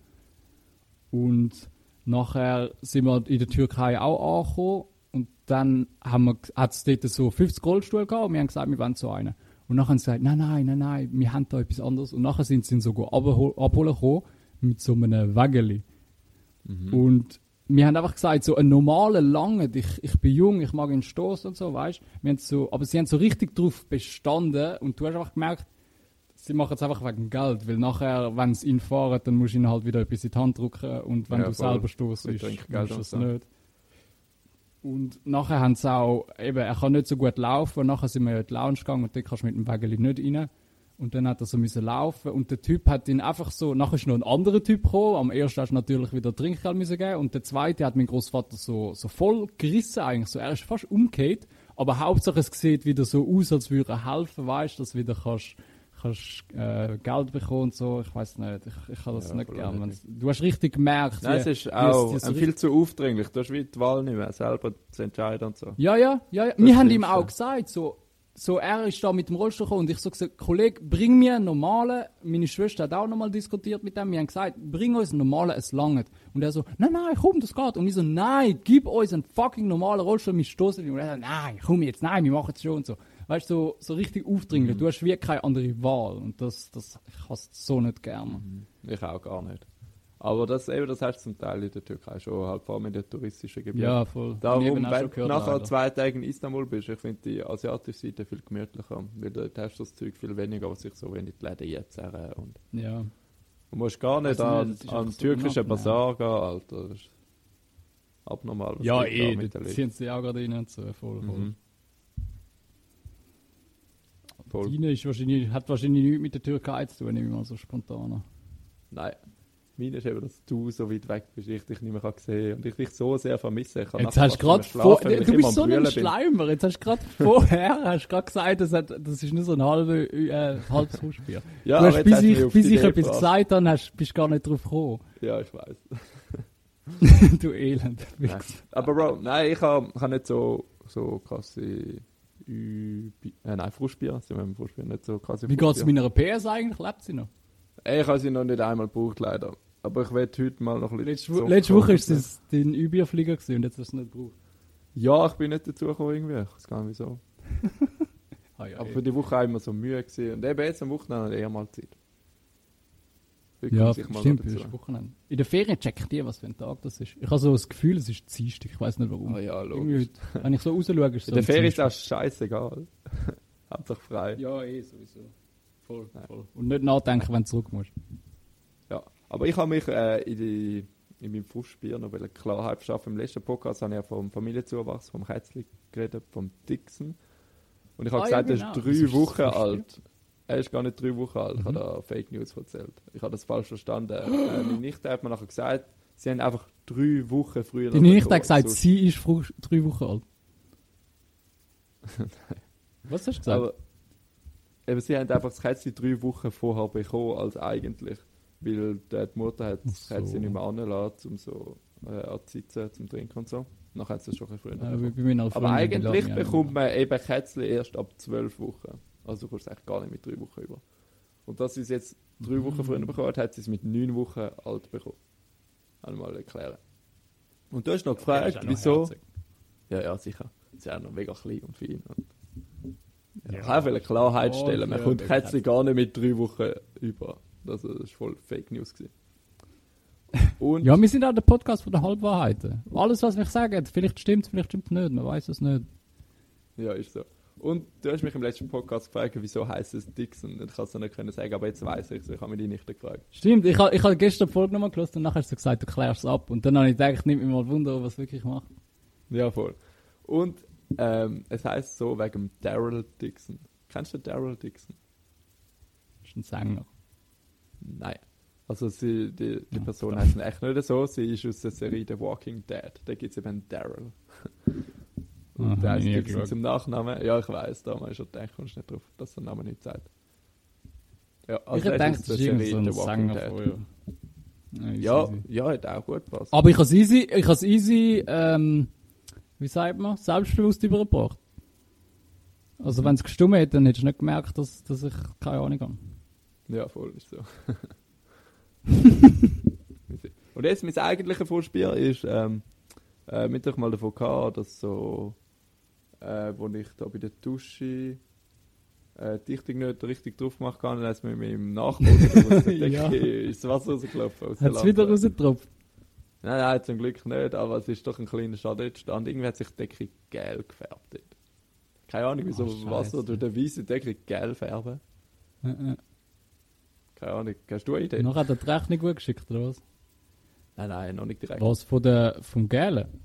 Und nachher sind wir in der Türkei auch angekommen und dann hat es dort so 50 Rollstuhl gehabt und wir haben gesagt, wir wollen so einen. Und nachher haben sie gesagt, nein, nein, nein, nein, wir haben da etwas anderes. Und nachher sind sie ihn sogar abholen gekommen mit so einem Wägeli. Mhm. Und wir haben einfach gesagt, so ein normaler Lange, ich, ich bin jung, ich mag ihn stoßen und so, weißt du? So, aber sie haben so richtig drauf bestanden und du hast einfach gemerkt, sie machen es einfach wegen Geld, weil nachher, wenn sie ihn fahren, dann musst du ihnen halt wieder etwas in die Hand drücken und wenn ja, du voll. selber stoßt, du das nicht. Und nachher haben sie auch, eben, er kann nicht so gut laufen, und nachher sind wir in die Lounge gegangen und dort kannst du mit dem Wägeli nicht rein. Und dann hat er so müssen laufen und der Typ hat ihn einfach so, nachher ist noch ein anderer Typ gekommen, am ersten hast du natürlich wieder Trinkgeld müssen geben und der zweite hat mein Großvater so, so voll gerissen eigentlich, so, er ist fast umgekehrt, aber Hauptsache es sieht wieder so aus, als würde er helfen, weißt, dass du wieder kannst, kannst äh, Geld bekommen und so, ich weiß nicht, ich, ich kann das ja, nicht gerne. Du hast richtig gemerkt, Nein, wie, es ist auch es, viel zu aufdringlich, du hast wie die Wahl nicht mehr, selber zu entscheiden und so. Ja, ja, ja, ja. wir haben ihm auch gesagt, so, so, er ist da mit dem Rollstuhl gekommen und ich so gesagt, Kollege, bring mir einen normalen, meine Schwester hat auch nochmal diskutiert mit dem, wir haben gesagt, bring uns einen normalen, es langt. Und er so, nein, nein, komm, das geht. Und ich so, nein, gib uns einen fucking normalen Rollstuhl, wir stoßen ihn. Und er so, nein, komm jetzt, nein, wir machen es schon und so. Weißt du, so, so richtig aufdringlich, mhm. du hast wirklich keine andere Wahl und das, das, ich hasse so nicht gerne. Mhm. Ich auch gar nicht. Aber das, eben, das hast du zum Teil in der Türkei schon, halt vor allem in den touristischen Gebieten. Ja, voll. Darum, wenn du nachher zwei Tage in Istanbul bist, ich finde die asiatische Seite viel gemütlicher, weil dort hast du das Zeug viel weniger, was sich so die Läden jetzt zerren. Und ja. Du musst gar nicht also, an, an den türkischen Bazar gehen, Alter. Das ist abnormal. Ja, eh, da ziehen sie auch gerade rein und so, voll, voll. Mhm. Voll. Deine ist wahrscheinlich, hat wahrscheinlich nichts mit der Türkei zu tun, nehme ich mal so spontan. Nein. Meine ist eben, dass du so weit weg bist, ich dich nicht mehr sehen kann und ich dich so sehr vermisse. Ich jetzt hast gerade vor, du bist so ein Schleimer. Jetzt hast du gerade vorher hast grad gesagt, das, hat, das ist nur so ein halbe, äh, halbes Hausbier. ja, du hast, bis ich, bis ich etwas gebracht. gesagt habe, hast, bist gar nicht drauf gekommen. Ja, ich weiß. du Elend. Nein. Aber Bro, nein, ich habe hab nicht so, so krasse Äh, nein, Frustbier. Sie haben Frustbier nicht so krasse Wie geht es meiner PS eigentlich? Lebt sie noch? Ich habe sie noch nicht einmal gebraucht, leider. Aber ich werde heute mal noch ein bisschen. Letzte, letzte Woche war es dein Überflieger und jetzt hast du es nicht gebraucht. Ja, ich bin nicht dazu gekommen irgendwie. Ich weiß gar nicht wieso. ah, ja, Aber für die Woche immer so Mühe gewesen. Und eben jetzt am Wochenende eher mal Zeit. Ja, stimmt, ist Wochenende. In der Ferien check ich dir, was für ein Tag das ist. Ich habe so das Gefühl, es ist Dienstag. Ich weiß nicht warum. Ah ja, logisch. wenn ich so rausschaue, ist es so In der Ferien ist auch scheißegal. Hauptsache frei. Ja, eh, sowieso. Voll, voll. Und nicht nachdenken, wenn du zurück musst. Aber ich habe mich äh, in, die, in meinem Frustbier noch Klarheit verschaffen. Im letzten Podcast habe ich ja vom Familienzuwachs, vom Kätzli geredet, vom Dixon. Und ich habe ah, gesagt, ja, genau. er ist drei ist Wochen alt. Er ist gar nicht drei Wochen alt. Mhm. Ich habe da Fake News erzählt. Ich habe das falsch verstanden. äh, meine Nichte hat mir nachher gesagt, sie haben einfach drei Wochen früher. Die Nichte hat gesagt, sie ist drei Wochen alt. Was hast du gesagt? Aber, eben, sie haben einfach das Kätzchen drei Wochen vorher bekommen als eigentlich. Weil die Mutter hat das so. Kätzchen nicht mehr angelassen, um so äh, anzusitzen, zum Trinken und so. Nachher hat es schon ein bisschen früher. Ja, Aber eigentlich bekommt man eben Kätzchen erst ab zwölf Wochen. Also du kommst eigentlich gar nicht mit drei Wochen über. Und dass sie es jetzt drei mhm. Wochen früher bekommen hat, hat sie es mit neun Wochen alt bekommen. Einmal erklären. Und du hast noch gefragt, ja, wieso. Herzig. Ja, ja, sicher. Sie ist auch noch mega klein und fein. Und ja, ich kann einfach Klarheit oh, stellen. Man kommt Kätzchen gar nicht mit drei Wochen über. Das war voll Fake News. Und ja, wir sind auch der Podcast von der Halbwahrheiten. Alles, was wir sagen, vielleicht stimmt es, vielleicht stimmt es nicht. Man weiß es nicht. Ja, ist so. Und du hast mich im letzten Podcast gefragt, wieso heißt es Dixon? Ich kann es noch nicht können sagen, aber jetzt weiß ich es. Ich habe mich die nicht gefragt. Stimmt, ich habe ich hab gestern die Folge nochmal gelesen und nachher hast du gesagt, du klärst es ab. Und dann habe ich gedacht, nimm mich mal Wunder, was es wirklich macht. Ja, voll. Und ähm, es heißt so wegen Daryl Dixon. Kennst du Daryl Dixon? Das ist ein Sänger. Nein. Also sie, die, die Person heißt echt nicht so, sie ist aus der Serie The Walking Dead. Da gibt es eben Daryl. Und Aha, der heißt Dixon zum Nachnamen. Ja, ich weiß, da man schon gedacht, kommst nicht drauf, dass der Name nicht sagt. Ja, also ich denke, das ist irgendwie so ein Sänger vorher. Ja, ja, ja, hat auch gut gepasst. Aber ich habe es easy, ich has easy ähm, wie sagt man, selbstbewusst übergebracht. Also wenn es gestummt hätte, dann hättest du nicht gemerkt, dass, dass ich keine Ahnung habe. Ja, voll ist so. Und jetzt mein eigentliches Vorspiel ist, ähm, äh, mit euch mal davon gehabt, dass so, äh, wo ich da bei der Dusche äh, die Dichtung nicht richtig drauf gemacht habe, dann Nachbarn aus der Decke ja. ins Wasser rausgelaufen. Hat es wieder rausgetropft? Nein, nein, zum Glück nicht, aber es ist doch ein kleiner Schaden entstanden. Irgendwie hat sich die Decke gelb gefärbt. Keine Ahnung, wieso oh, Wasser durch den weißen Decke gelb färben. Keine Ahnung, hast du eine Idee? Noch hat er die Rechnung gut geschickt, oder was? Nein, nein, noch nicht direkt. Was, von der, vom Gelen?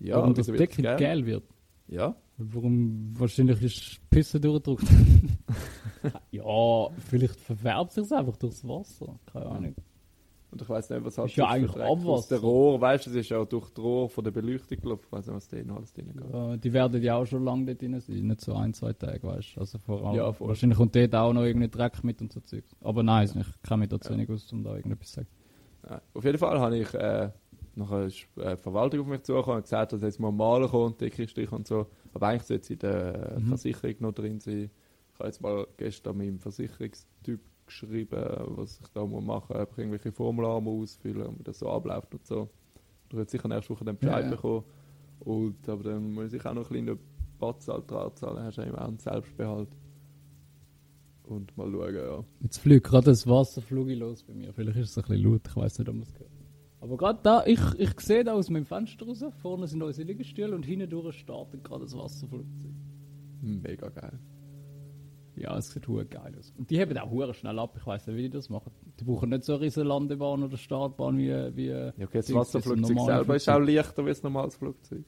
Ja, Warum das Decke gelb? gelb wird? Ja. Warum, wahrscheinlich ist Pisse durchgedrückt. ja, vielleicht verfärbt sich es einfach durchs Wasser. Keine Ahnung. Und ich weiß nicht, was halt ist ja eigentlich Abwasser. Der Rohr, weißt du, es ist ja durch das Rohr von der Beleuchtung gelaufen. Ich weiß nicht, was da alles drin geht. Ja, die werden ja auch schon lange dort drin sein, nicht so ein, zwei Tage, weißt du. Also vor allem. Ja, voll. Wahrscheinlich kommt dort auch noch irgendein Dreck mit und so Zeug. Aber nein, ja. ich kenne mich da zu wenig aus, um da irgendetwas zu sagen. Ja, auf jeden Fall habe ich, äh, nachher ist äh, Verwaltung auf mich zugekommen und gesagt, dass jetzt mal malen kommt, dicke Strich und so. Aber eigentlich sollte es in der mhm. Versicherung noch drin sein. Ich habe jetzt mal gestern mit dem Versicherungstyp geschrieben, was ich da machen muss. Ob ich irgendwelche Formulare ausfüllen muss, wie das so abläuft und so. Du wirst sicher nächste Woche den Bescheid ja, ja. bekommen. Und, aber dann muss ich auch noch ein kleinen Batzal dran zahlen. Hast du auch einen Selbstbehalt. Und mal schauen, ja. Jetzt fliegt gerade das Wasserflug los bei mir. Vielleicht ist es ein bisschen laut, ich weiß nicht, ob man es gehört. Aber gerade da, ich, ich sehe da aus meinem Fenster raus, vorne sind unsere Liegestühle und hinten durch startet gerade das Wasserflugzeug. Mega geil. Ja, es sieht hure geil aus. Und die haben auch hure schnell ab. Ich weiß nicht, wie die das machen. Die brauchen nicht so eine riesige Landebahn oder Startbahn wie. wie ja, okay, das Wasserflugzeug selber ist auch leichter wie ein normales Flugzeug.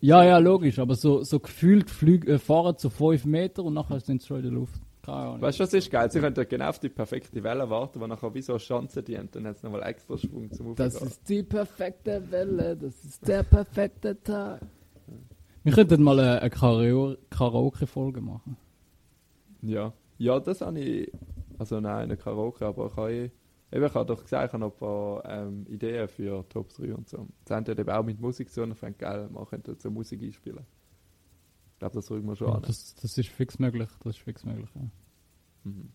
Ja, ja, logisch. Aber so, so gefühlt Flüge, äh, fahren zu 5 Meter und nachher sind sie schon in der Luft. Weißt du, was ist geil? Sie können genau auf die perfekte Welle warten, die nachher wie so eine Chance dient. Dann hat es nochmal extra Schwung zum Aufgehen. Das ist die perfekte Welle. Das ist der perfekte Tag. Wir könnten mal eine, eine Karaoke-Folge machen. Ja. Ja, das habe ich. Also nein, nicht Karaoke, aber ich habe. Eben, ich habe doch gesagt, ich habe noch ein paar ähm, Ideen für Top 3 und so. Das haben eben auch mit Musik zu tun. Ich fände geil, man könnte so Musik einspielen. Ich glaube, das rücken wir schon ja, an. Das, das ist fix möglich. Das ist fix möglich, ja. Mhm.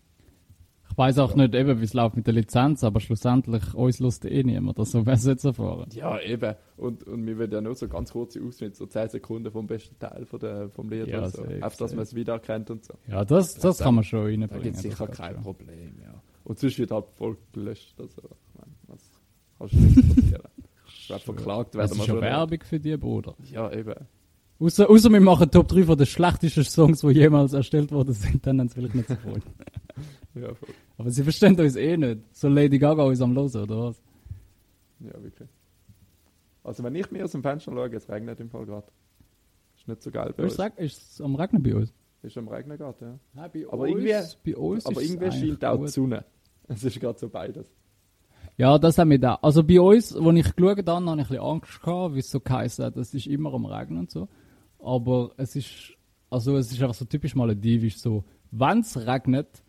Ich weiß auch ja. nicht eben, wie es läuft mit der Lizenz, aber schlussendlich uns lust eh niemand, also wer jetzt erfahren. Ja, eben. Und, und mir wird ja nur so ganz kurze Ausschnitte, so 10 Sekunden vom besten Teil von der, vom Lied ja, so. Auf dass man es wieder kennt und so. Ja, das, das, das kann man schon reinbringen. Da gibt es sicher kein schon. Problem, ja. Und sonst wird halt voll gelöscht, also, ich meine, was kannst du nicht passieren? Verklagt werden. Das ist ja Werbung für dich, Bruder. Ja, eben. Außer, außer wir machen Top 3 von den schlechtesten Songs, die jemals erstellt worden sind, dann haben sie vielleicht nicht so voll. ja, voll. Aber sie verstehen uns eh nicht. So Lady Gaga uns am Losen, oder was? Ja, wirklich. Also wenn ich mir aus dem Fenster schaue, es regnet im Fall gerade. Ist nicht so geil bei uns. Sag, ist es am Regnen bei uns? Ist am Regnen gerade, ja. Nein, bei aber uns, irgendwie, bei uns aber irgendwie scheint auch die Sonne. Es ist gerade so beides. Ja, das haben wir da. Also bei uns, als ich geschaut habe, habe ich ein bisschen Angst gehabt, wie es so geheißen hat, es ist immer am Regnen und so. Aber es ist, also es ist einfach so typisch maledivisch, so wenn es regnet,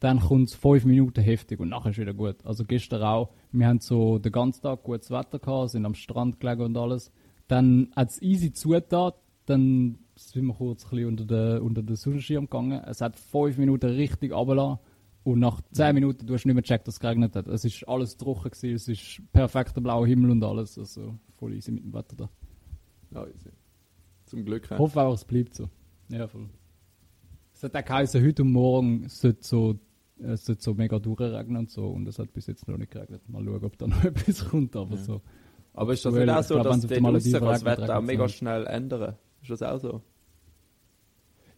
dann kommt es fünf Minuten heftig und nachher ist wieder gut. Also gestern auch, wir haben so den ganzen Tag gutes Wetter gehabt, sind am Strand gelegen und alles. Dann hat es easy zugetan, dann sind wir kurz ein bisschen unter den, unter den Sonnenschirm gegangen. Es hat fünf Minuten richtig runtergelassen und nach zehn Minuten, du hast nicht mehr gecheckt, dass es geregnet hat. Es ist alles trocken gewesen, es ist perfekter blauer Himmel und alles, also voll easy mit dem Wetter da. Ja, easy. Zum Glück. Ich hoffe auch, es bleibt so. Ja, voll. Es hat auch geheißen, heute und morgen sollte so es wird so mega durchregnen und so und es hat bis jetzt noch nicht geregnet. Mal schauen, ob da noch etwas kommt, aber ja. so. Aber ist das nicht auch so, glaub, dass die das Wetter auch mega schnell ändern? Ist das auch so?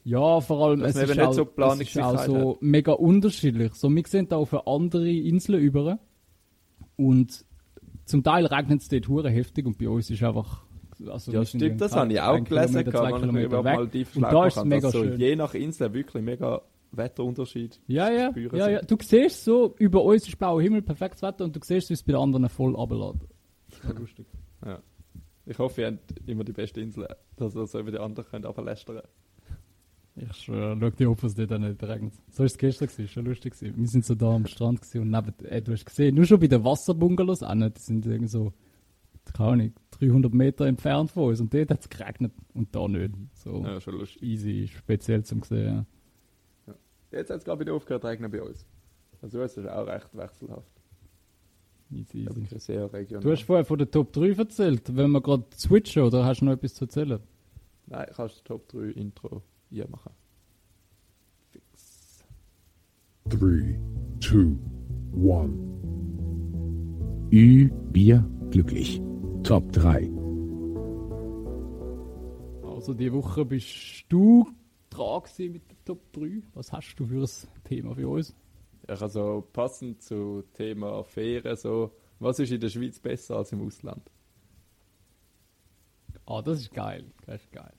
Ja, vor allem es ist, auch, so es ist auch so mega unterschiedlich. So, wir sehen da auf eine andere Insel über und zum Teil regnet es dort hure heftig und bei uns ist einfach also ja, stimmt, das habe ich auch gelesen. Kann man Kilometer weg. Mal und da ist es mega schön. Je nach Insel wirklich mega Wetterunterschied ja, ja, ja, ja. Du siehst so, über uns ist blauer Himmel, perfektes Wetter und du siehst, wie es bei den anderen voll runterlässt. lustig. ja. Ich hoffe, ihr habt immer die beste Insel, dass ihr so über die anderen könnt ablästern Ich schwöre, schau dir auf, was dann nicht regnet. So war es gestern, gewesen, schon lustig. Gewesen. Wir sind so da am Strand und neben, ey, du hast gesehen, nur schon bei den Wasserbungalows auch nicht, die sind irgendwie so, keine Ahnung, 300 Meter entfernt von uns und dort hat es geregnet und da nicht. So ja, schon lustig. easy, speziell zum sehen. Ja. Jetzt hat es ich wieder aufgehört regnen bei uns. Also es ist auch recht wechselhaft. Easy, easy. Sehr regional. Du hast vorher von der Top 3 erzählt. Wenn wir gerade switchen oder hast du noch etwas zu erzählen? Nein, kannst du Top 3 Intro hier machen. Fix. 3, 2, 1. Ü, Bier, glücklich. Top 3. Also die Woche bist du dran mit der Top 3. Was hast du für ein Thema für uns? Ja, also passend zu Thema Affäre, so, was ist in der Schweiz besser als im Ausland? Ah, das ist geil. Das ist geil.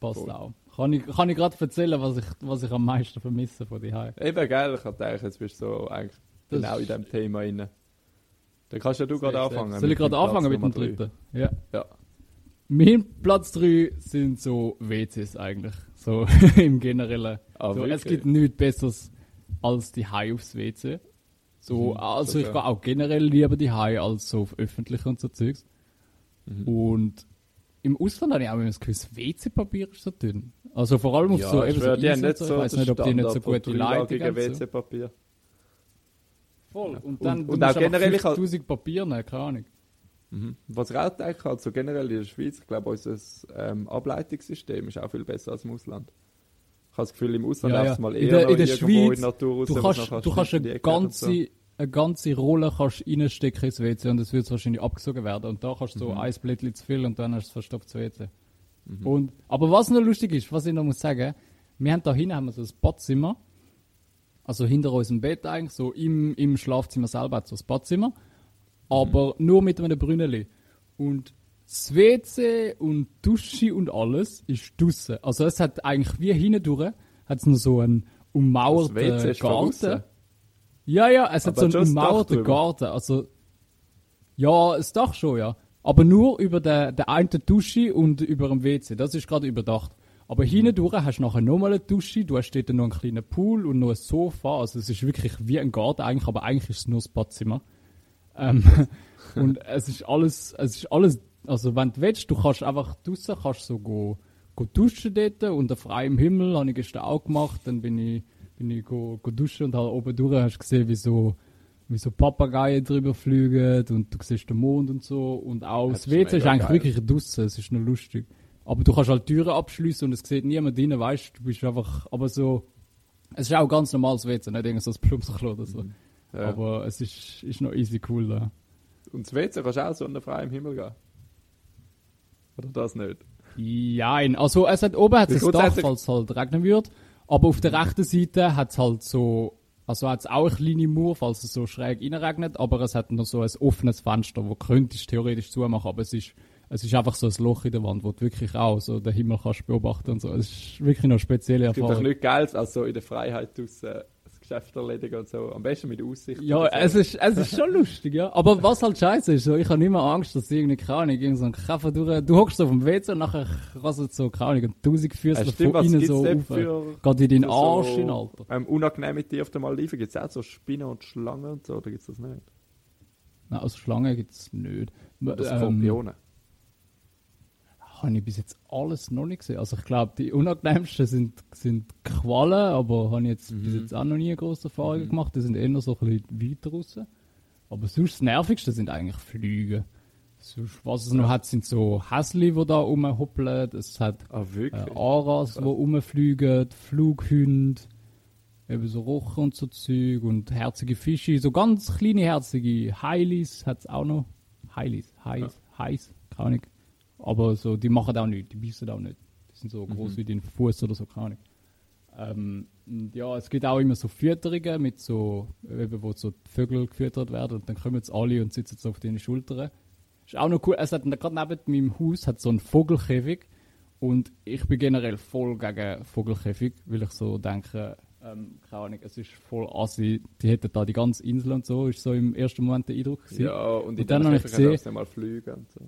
Passt cool. auch. Kann ich, kann ich gerade erzählen, was ich, was ich am meisten vermisse von dir Eben geil, ich dachte, jetzt bist du so eigentlich das genau in diesem Thema rein. Dann kannst ja du gerade anfangen. Soll ich gerade anfangen mit dem dritten? Ja. ja. Mein Platz 3 sind so WCs eigentlich. So im Generellen. Ah, so, es gibt nichts Besseres als die Hai aufs WC. So, mhm, also ich gehe auch generell lieber die Hai als so auf öffentlichen und so Zeugs. Mhm. Und im Ausland habe ich auch immer das Gefühl, das WC-Papier ist so dünn. Also vor allem auf ja, so, eben so, die nicht so, ich weiß nicht, ob die nicht so gute Leitung haben. WC-Papier. Voll. Und dann und, und auch generell 5000 Papier nehmen, keine Ahnung. Mhm. Was ich auch denke, also generell in der Schweiz, ich glaube, unser ähm, Ableitungssystem ist auch viel besser als im Ausland. Ich habe das Gefühl, im Ausland ja, ja. mal eher in der, in der Schweiz, in Natur raus, du kannst, du kannst eine ganze, so. eine ganze Rolle kannst reinstecken ins WC und es wird wahrscheinlich abgesogen werden. Und da kannst du so mhm. ein Blättchen zu viel und dann hast du verstopftes WC. Mhm. Und, aber was noch lustig ist, was ich noch muss sagen, wir haben da hinten haben wir so ein Badzimmer, also hinter unserem Bett eigentlich, so im, im Schlafzimmer selber hat so ein Badzimmer aber mhm. nur mit einem Brünneli. Und das WC und Dusche und alles ist draussen. Also es hat eigentlich wie hindurch hat's noch so einen ummauerten Garten. Ja, ja, es aber hat so einen ummauerten Garten. Also ja, das Dach schon, ja. Aber nur über der, der einen Dusche und über dem WC. Das ist gerade überdacht. Aber hindurch hast du nachher nochmal eine Dusche, du hast dort noch einen kleinen Pool und noch ein Sofa. Also es ist wirklich wie ein Garten eigentlich, aber eigentlich ist es nur das Badzimmer. Ähm, und es ist alles, es ist alles, also wenn du willst, du kannst einfach draussen, kannst so go, go duschen dort unter freiem Himmel, habe ich gestern auch gemacht, dann bin ich, bin ich go, go duschen und halt oben durch hast gesehen, wie so, wie so Papageien drüber fliegen und du siehst den Mond und so und auch das, das WC ist eigentlich geil. wirklich draussen, es ist nur lustig. Aber du kannst halt Türen abschließen und es sieht niemand rein, weißt du, bist einfach, aber so, es ist auch ganz normales WC, nicht irgend so ein Plumpsklo oder so. Mhm. Ja. Aber es ist, ist noch easy cool da. Und das WC kannst du auch so unter freiem Himmel gehen? Oder das nicht? Nein, also es hat oben hat es Dach, falls es halt regnen würde. Aber auf der rechten Seite hat es halt so, also hat es auch eine kleine Mauer, falls es so schräg reinregnet, aber es hat noch so ein offenes Fenster, wo könntest theoretisch zumachen, aber es ist, es ist einfach so ein Loch in der Wand, wo du wirklich auch so den Himmel kannst beobachten und so. Es ist wirklich noch eine spezielle Erfahrung. Es gibt doch nichts Geiles, als so in der Freiheit draussen Geschäfte erledigen und so. Am besten mit Aussicht. Ja, es ist, es ist schon lustig, ja. Aber was halt scheiße ist, so, ich habe nicht mehr Angst, dass irgendwie, keine Ahnung, irgend so ein Käfer durch, du hockst so auf dem WC und nachher rasselt so, keine Ahnung, ein tausend Füße ja, von innen so auf. Geht in deinen Arsch so, in, Alter. Ähm, unangenehme Tiere auf der Maldiven, gibt es auch so Spinnen und Schlangen und so, oder gibt es das nicht? Nein, also Schlangen gibt es nicht. Oder Skorpione. Ähm, habe ich bis jetzt alles noch nicht gesehen. Also ich glaube, die unangenehmsten sind, sind Qualen, aber habe ich jetzt mhm. bis jetzt auch noch nie große Erfahrungen mhm. gemacht. Die sind eher so ein bisschen weiter raus. Aber sonst das Nervigste sind eigentlich Flüge. Sonst, was es noch hat, sind so Häsli, die da rumhoppeln. Es hat ah, äh, Aras, die rumfliegen, Flughunde, eben so Rochen und so Zeug und herzige Fische. So ganz kleine herzige Heilis hat es auch noch. Heilis, Heiß, ja. Heiß, keine Ahnung. Aber so, die machen auch nichts, die beißen auch nicht. Die sind so mhm. groß wie dein Fuß oder so, keine Ahnung. Ähm, ja, es gibt auch immer so Fütterungen mit so, eben, wo so Vögel gefüttert werden und dann kommen jetzt alle und sitzen so auf deine Schultern. Ist auch noch cool. Es hat gerade neben meinem Haus hat so einen Vogelkäfig und ich bin generell voll gegen Vogelkäfig, weil ich so denke, ähm, keine Ahnung, es ist voll assi. Die hätten da die ganze Insel und so, ist so im ersten Moment der Eindruck gewesen. Ja, und, und dann habe ich gesehen, mal fliegen und so.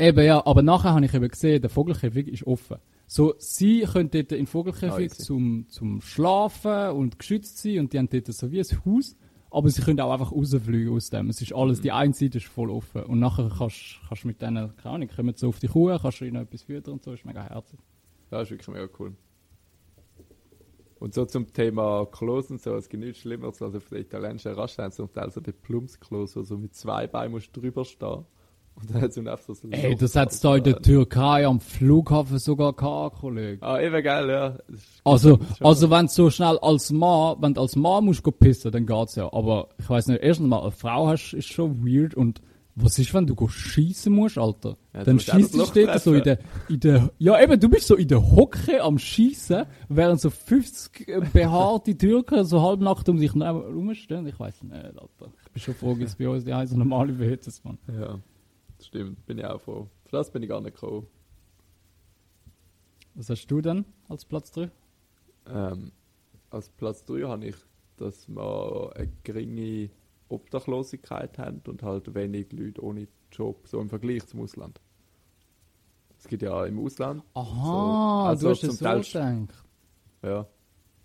Eben ja, aber nachher habe ich eben gesehen, der Vogelkäfig ist offen. So, sie können dort in den Vogelkäfig oh, zum, zum Schlafen und geschützt sein und die haben dort so wie ein Haus, aber sie können auch einfach rausfliegen aus dem. Es ist alles, mhm. die eine Seite ist voll offen und nachher kannst du mit denen, keine Ahnung, kommen so auf die Kuh, kannst du ihnen etwas füttern und so, ist mega herzig. Ja, ist wirklich mega cool. Und so zum Thema Klos und so, es gibt nichts Schlimmeres als auf der italienischen Raststätten zum Teil so die Plumpsklos, wo so mit zwei Beinen musst drüber stehen und dann hat sie einfach so Ey, das hat es da in der Türkei am Flughafen sogar gehabt, Kollege. Ah, eben geil, ja. Also, also wenn du so schnell als Mann, wenn du als Mann musst go pissen, dann geht's ja. Aber ich weiß nicht, erstens mal, eine Frau hast, ist schon weird und was ist, wenn du go schießen musst, Alter? Ja, dann schießt du dort so in der, in der, ja eben, du bist so in der Hocke am Schießen, während so 50 behaarte Türken so halbnackt um dich herumstehen. Ich weiß nicht, Alter. Ich bin schon froh, dass bei uns die heißen normale WHs, Mann. Ja. Stimmt, bin ich auch froh. Für das bin ich gar nicht gekommen. Was hast du denn als Platz 3? Ähm, als Platz 3 habe ich, dass wir eine geringe Obdachlosigkeit haben und halt wenig Leute ohne Job, so im Vergleich zum Ausland. Es gibt ja im Ausland. Aha, so, also du hast zum Teil so gedacht. Ja.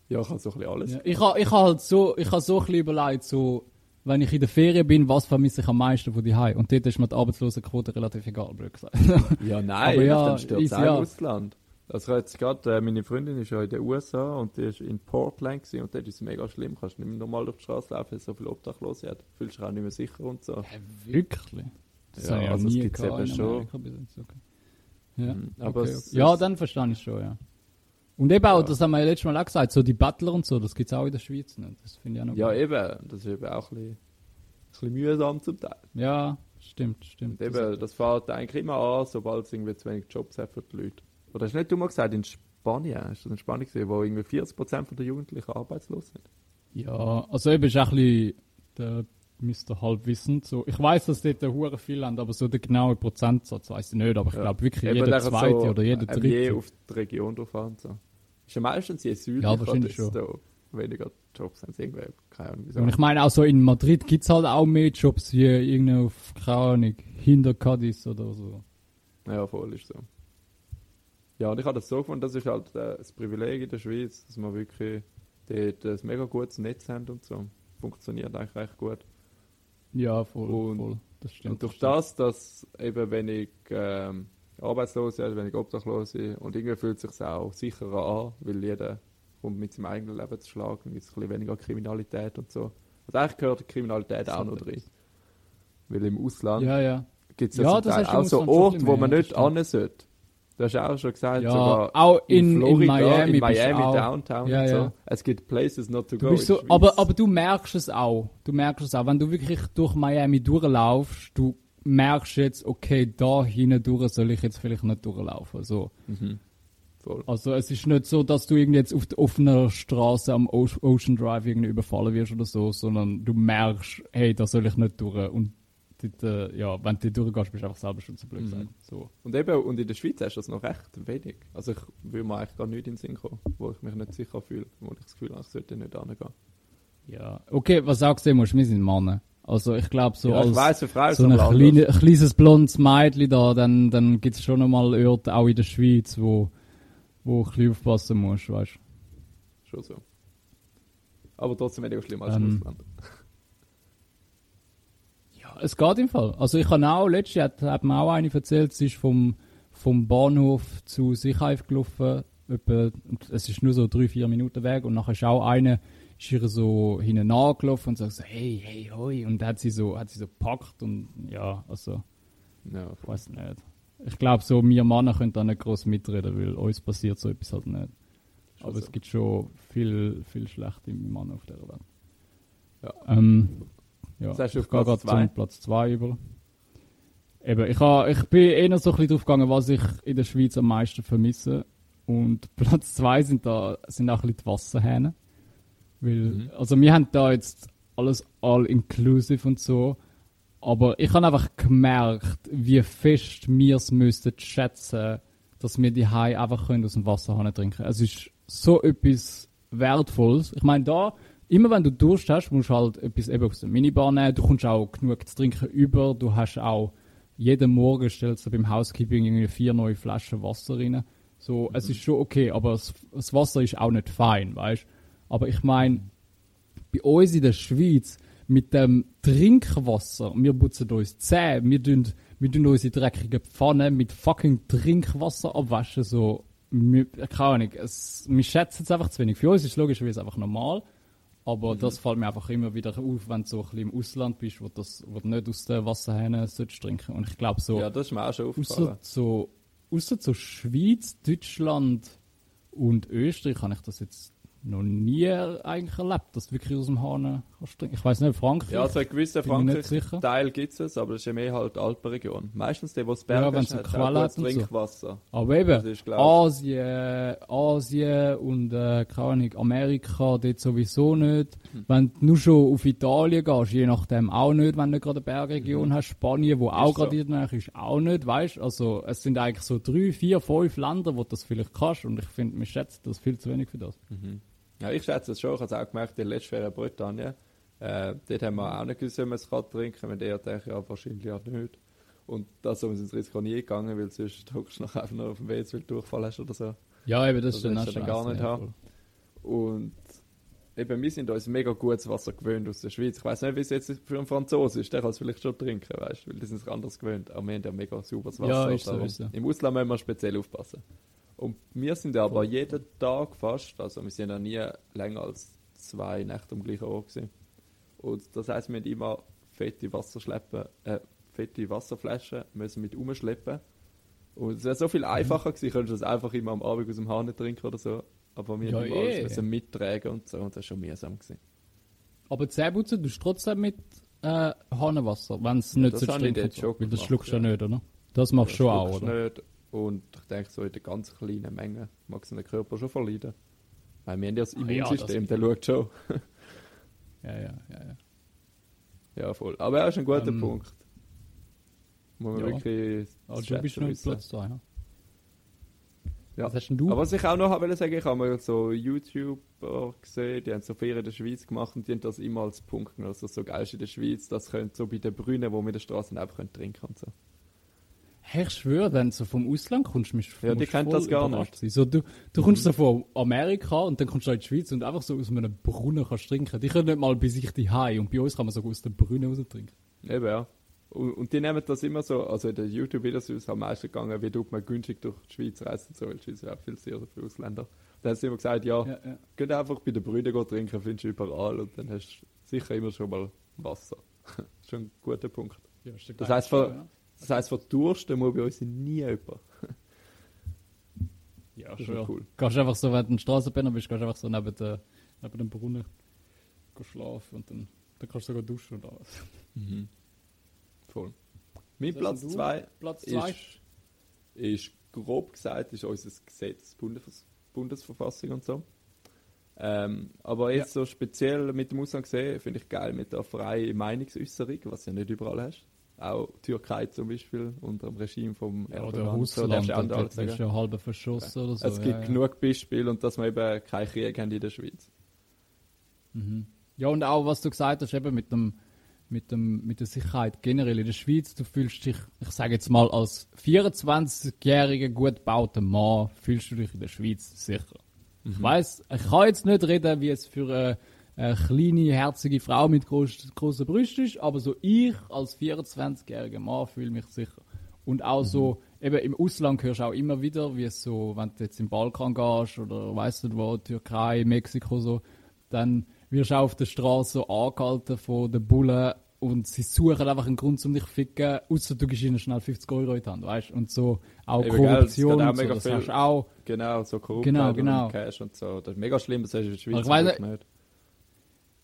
Ja, ich habe so ein bisschen alles. Ja, ich habe ich ha halt so, ich ha so ein bisschen überlegt, so, wenn ich in der Ferien bin, was vermisse ich am meisten von die Und dort ist mir die Arbeitslosenquote relativ egal, blöd gesagt. ja, nein, aber ja, dann stört es auch ja. Ausland. Also jetzt gerade, äh, meine Freundin ist ja in den USA und die ist in Portland gewesen, und dort ist es mega schlimm. Kannst nicht mehr normal durch die Straße laufen, so viele Obdachlose hat. Fühlst dich auch nicht mehr sicher und so. Ja, wirklich? Das ja, also es gibt es eben schon. Ja, mhm, aber okay, okay. ja, dann verstehe ich schon, ja. Und eben auch, ja. das haben wir ja letztes Mal auch gesagt, so die Battler und so, das gibt es auch in der Schweiz nicht. Das finde ich auch noch Ja, gut. eben. Das ist eben auch ein bisschen, ein bisschen mühsam zum Teil. Ja, stimmt, stimmt. Und eben, das, das fährt eigentlich immer an, sobald es irgendwie zu wenig Jobs hat für die Leute. Oder hast du nicht du mal gesagt, in Spanien, hast du das in Spanien gesehen, wo irgendwie 40% der Jugendlichen arbeitslos sind? Ja, also eben ist auch ein bisschen der Mr. Halbwissend. So, ich weiß, dass dort hure viel haben, aber so der genaue Prozentsatz weiß ich nicht. Aber ich ja. glaube wirklich jeder zweite so, oder jeder dritte. Je auf die Region drauf an. So. Ist ja meistens je südlicher, ja, wahrscheinlich schon. Da weniger Jobs haben. Irgendwie, keine Ahnung, wieso. Und ich meine auch so in Madrid gibt es halt auch mehr Jobs wie irgendwie auf, keine Ahnung, hinter Cadiz oder so. Ja, voll ist so. Ja, und ich habe das so gefunden, das ist halt äh, das Privileg in der Schweiz, dass wir wirklich dort ein mega gutes Netz haben und so. Funktioniert eigentlich recht gut. Ja, voll. Und, voll. Das stimmt. Und durch das, dass eben wenig ähm, Arbeitslose, wenig Obdachlose und irgendwie fühlt es sich auch sicherer an, weil jeder kommt mit seinem eigenen Leben zu schlagen, gibt es ein bisschen weniger Kriminalität und so. Also eigentlich gehört die Kriminalität auch noch drin. Weil im Ausland ja, ja. gibt es ja, ja auch so Orte, wo man nicht hin sollte. Du hast auch schon gesagt, ja, sogar auch in, in Florida, in Miami, in Miami Downtown ja, und so. Ja. Es gibt Places not to go. So, aber, aber du merkst es auch. Du merkst es auch. Wenn du wirklich durch Miami durchlaufst, du merkst jetzt, okay, da hinten durch soll ich jetzt vielleicht nicht durchlaufen. So. Mhm. Also es ist nicht so, dass du irgendwie jetzt auf der offenen Straße am Ocean Drive irgendwie überfallen wirst oder so, sondern du merkst, hey, da soll ich nicht durch. Und dort, äh, ja, wenn du durchgehst, bist du einfach selber schon zu blöd mhm. So. Und eben, und in der Schweiz hast du das noch recht wenig. Also ich will mir eigentlich gar nicht in den Sinn kommen, wo ich mich nicht sicher fühle, wo ich das Gefühl habe, ich sollte nicht angehen. Ja, okay, was auch sehen musst, wir sind Männer. Also ich glaube so ja, als weiss, Frau so ein kleine, kleines blondes Mädchen da, dann, dann gibt es schon einmal Orte, auch in der Schweiz, wo, wo ein bisschen aufpassen musst, weißt du. Schon so. Aber trotzdem weniger schlimm als ähm, Ausland. Ja, es geht im Fall. Also ich habe auch, letztes Jahr hat, hat mir auch eine erzählt, sie ist vom, vom Bahnhof zu Sichheif gelaufen, etwa, es ist nur so drei, vier Minuten Weg und nachher ist auch eine ist ihr so hinten nachgelaufen und sagt so, hey, hey, hoi. Und hat sie so, hat sie so gepackt und ja, also, ja, ich weiß nicht. Ich glaube so, wir Männer können da nicht groß mitreden, weil uns passiert so etwas halt nicht. Aber es gibt schon viel, viel schlechte Männer auf der Welt. Ja. Ähm, ja, das heißt, ich gehe gerade zum Platz 2 über. Eben, ich, ha, ich bin eher so ein bisschen drauf gegangen, was ich in der Schweiz am meisten vermisse. Und Platz 2 sind da sind auch ein bisschen die Wasserhähne. Weil, mhm. also wir haben da jetzt alles all-inclusive und so. Aber ich habe einfach gemerkt, wie fest wir es müssten schätzen, dass wir die Hai einfach können aus dem Wasser trinken. Es ist so etwas Wertvolles. Ich meine, da, immer wenn du Durst hast, musst du halt etwas eben aus der Minibar nehmen. Du kommst auch genug zu trinken über. Du hast auch, jeden Morgen stellst du beim Housekeeping irgendwie vier neue Flaschen Wasser rein. So, mhm. es ist schon okay, aber das, das Wasser ist auch nicht fein, weißt du? Aber ich meine, bei uns in der Schweiz mit dem Trinkwasser, wir putzen uns Zähne, wir tun, wir tun unsere dreckigen Pfannen mit fucking Trinkwasser abwaschen, so, wir, keine Ahnung, es, wir schätzen es einfach zu wenig. Für uns ist es logischerweise einfach normal, aber mhm. das fällt mir einfach immer wieder auf, wenn du so ein bisschen im Ausland bist, wo, das, wo du nicht aus den Wasserhähnen trinken Und ich glaube so... Ja, das ist mir auch schon aufgefallen. Außer so, außer so Schweiz, Deutschland und Österreich habe ich das jetzt noch nie eigentlich erlebt, dass du wirklich aus dem Hahn kannst trinken. Ich weiß nicht, Frankreich. Ja, also ein gewisser Frankreich-Teil gibt es, aber das ist ja mehr halt Alpenregion. Meistens der, wo es Berge ja, ist, hat Quelle hat Trinkwasser. So. Aber eben, ist, Asien, Asien und äh, keine Ahnung, Amerika dort sowieso nicht. Hm. Wenn du nur schon auf Italien gehst, je nachdem auch nicht, wenn du gerade eine Bergregion hm. hast. Spanien, wo ist auch gerade so. ist, auch nicht, weißt Also es sind eigentlich so drei, vier, fünf Länder, wo du das vielleicht kannst und ich finde, man schätzt das viel zu wenig für das. Mhm. Ja, ich schätze es schon. Ich habe es auch gemerkt, in letzten Ferien Bretagne. Äh, dort haben wir auch nicht gewusst, ob man es trinken kann. Wir denken ja wahrscheinlich auch nicht. Und das ist uns ins Risiko nie gegangen, weil sonst hockst du noch einfach nur auf dem WC, weil du Durchfall hast oder so. Ja, eben, das, das ist dann, dann gar nicht haben. Und eben, wir sind uns mega gutes Wasser gewöhnt aus der Schweiz. Ich weiß nicht, wie es jetzt für einen Franzosen ist, der kann es vielleicht schon trinken, weißt du, weil die sind es anders gewöhnt. Aber wir haben ja mega sauberes Wasser. Ja, ist so, ist so. Im Ausland müssen wir speziell aufpassen. Und wir sind aber Voll. jeden Tag fast, also wir sind ja nie länger als zwei Nächte am gleichen Ort gewesen. Und das heisst, wir müssen immer fette Wasserschleppen, äh, fette Wasserflaschen müssen mit umschleppen. Und es wäre so viel mhm. einfacher gewesen, könntest du das einfach immer am Abend aus dem Hahn trinken oder so. Aber wir ja, müssen eh. alles mittragen und so, und das war schon mühsam. Gewesen. Aber Zähneputzen tust du trotzdem mit äh, Hahnenwasser, wenn es nicht ja, so streng ist. Das schluckst du ja nicht, oder? Das machst du schon auch, oder? Nicht. Und ich denke, so in der ganz kleinen Menge mag es den Körper schon verleiden. Weil wir haben ja das Immunsystem, ah, ja, der schaut schon. ja, ja, ja, ja. Ja, voll. Aber er ist ein guter ähm, Punkt. Muss man ja. wirklich. Also, du bist noch Platz 2, ja? Ja. Was hast denn du? Aber was ich auch noch wollte sagen, ich habe mal so YouTuber gesehen, die haben so Ferien in der Schweiz gemacht und die haben das immer als Punkt genommen. Also so geil ist in der Schweiz, das könnte so bei den Brünen, wo wir in der Straße auch trinken und so. Hey, ich schwöre, wenn du so vom Ausland kommst, musst du Ja, die kennt das gar nicht. Sein. So, du, du kommst so von Amerika und dann kommst du in die Schweiz und einfach so aus einem Brunnen kannst trinken. Die können nicht mal bei sich die Hai und bei uns kann man sogar aus dem Brunnen raus trinken. Eben, ja. Und, und, die nehmen das immer so, also in den YouTube-Videos ist es am meisten gegangen, wie tut man günstig durch die Schweiz reisen so, weil die Schweiz ist auch viel sehr für Ausländer. Da haben sie immer gesagt, ja, ja, ja. geht einfach bei den Brüdern trinken, findest du überall und dann hast du sicher immer schon mal Wasser. das ist schon ein guter Punkt. Ja, das heißt, für, ja. Das heisst, von Dursten muss bei uns nie jemand. ja, das schon. Cool. Gehst einfach so, wenn du ein Straßenpenner bist, gehst einfach so neben, der, neben dem Brunnen schlafen und dann, dann kannst du sogar duschen und alles. Mhm. Voll. Mein Platz 2 ist, ist, grob gesagt, ist unser Gesetz, Bundes Bundesverfassung und so. Ähm, aber jetzt ja. so speziell mit dem Ausland gesehen, finde ich geil mit der freien Meinungsäußerung, was du ja nicht überall hast. Auch Türkei zum Beispiel, unter dem Regime vom ja, Erdogan. Oder Russland, so, das ist ja halb verschossen oder so. Es gibt ja, genug Beispiele und dass wir eben keinen Krieg haben in der Schweiz. Mhm. Ja, und auch was du gesagt hast, eben mit dem mit, dem, mit der Sicherheit generell in der Schweiz. Du fühlst dich, ich sage jetzt mal, als 24-jähriger, gut gebauter Mann, fühlst du dich in der Schweiz sicher. Mhm. Ich weiß, ich kann jetzt nicht reden, wie es für eine, eine kleine, herzige Frau mit groß, großen Brüsten ist, aber so ich als 24-jähriger Mann fühle mich sicher. Und auch mhm. so, eben im Ausland hörst du auch immer wieder, wie es so, wenn du jetzt im Balkan gehst oder weißt du wo, Türkei, Mexiko so, dann wirst du auf der Straße so angehalten von den Bullen und sie suchen einfach einen Grund, um dich zu ficken, außer du gibst ihnen schnell 50 Euro in die Hand, weißt Und so auch Eben, Korruption gell, auch so, das auch. Genau, so Korruption genau, genau. Cash und so. Das ist mega schlimm, das hast du in der Schweiz ich weiss, nicht.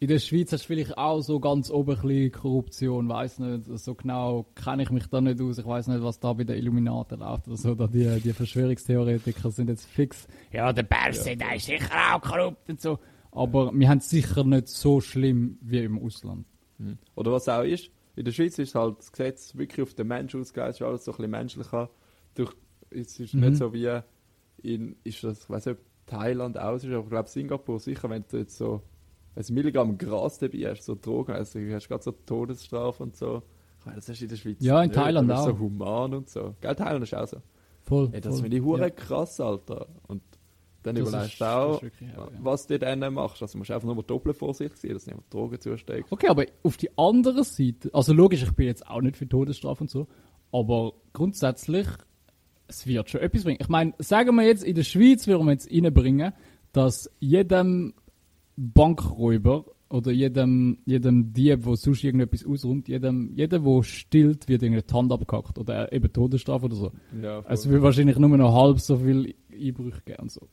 In der Schweiz hast du vielleicht auch so ganz oben Korruption, weiß nicht, so genau kenne ich mich da nicht aus. Ich weiß nicht, was da bei den Illuminaten läuft oder so. Da die, die Verschwörungstheoretiker sind jetzt fix. Ja, der Berse, ja. der ist sicher auch korrupt und so. Aber wir haben es sicher nicht so schlimm wie im Ausland. Mhm. Oder was auch ist, in der Schweiz ist halt das Gesetz wirklich auf den Menschen ausgelegt, ist alles so ein bisschen menschlicher. Durch, es ist mhm. nicht so wie in, ist das, ich weiß nicht, Thailand aus ist, aber ich glaube Singapur sicher, wenn du jetzt so ein Milligramm Gras dabei hast, so Drogen, also du hast gerade so Todesstrafe und so. Ich meine, das hast du in der Schweiz Ja, in nicht. Thailand auch. so human und so. Gell, Thailand ist auch so. Voll. Ey, das finde ich hure ja. krass, Alter. Und dann das überlegst du auch, wirklich, ja, was du dann machst. Also, du musst einfach nur doppelt vorsichtig sein, dass du nicht Drogen zusteckst. Okay, aber auf die andere Seite, also logisch, ich bin jetzt auch nicht für Todesstrafe und so, aber grundsätzlich, es wird schon etwas bringen. Ich meine, sagen wir jetzt, in der Schweiz würden wir jetzt reinbringen, dass jedem Bankräuber oder jedem, jedem Dieb, der sonst irgendetwas ausräumt, jedem, jeder, der stillt, wird irgendwie die Hand abgehackt oder eben Todesstrafe oder so. Ja, es wird wahrscheinlich nur noch halb so viel Einbrüche geben und so.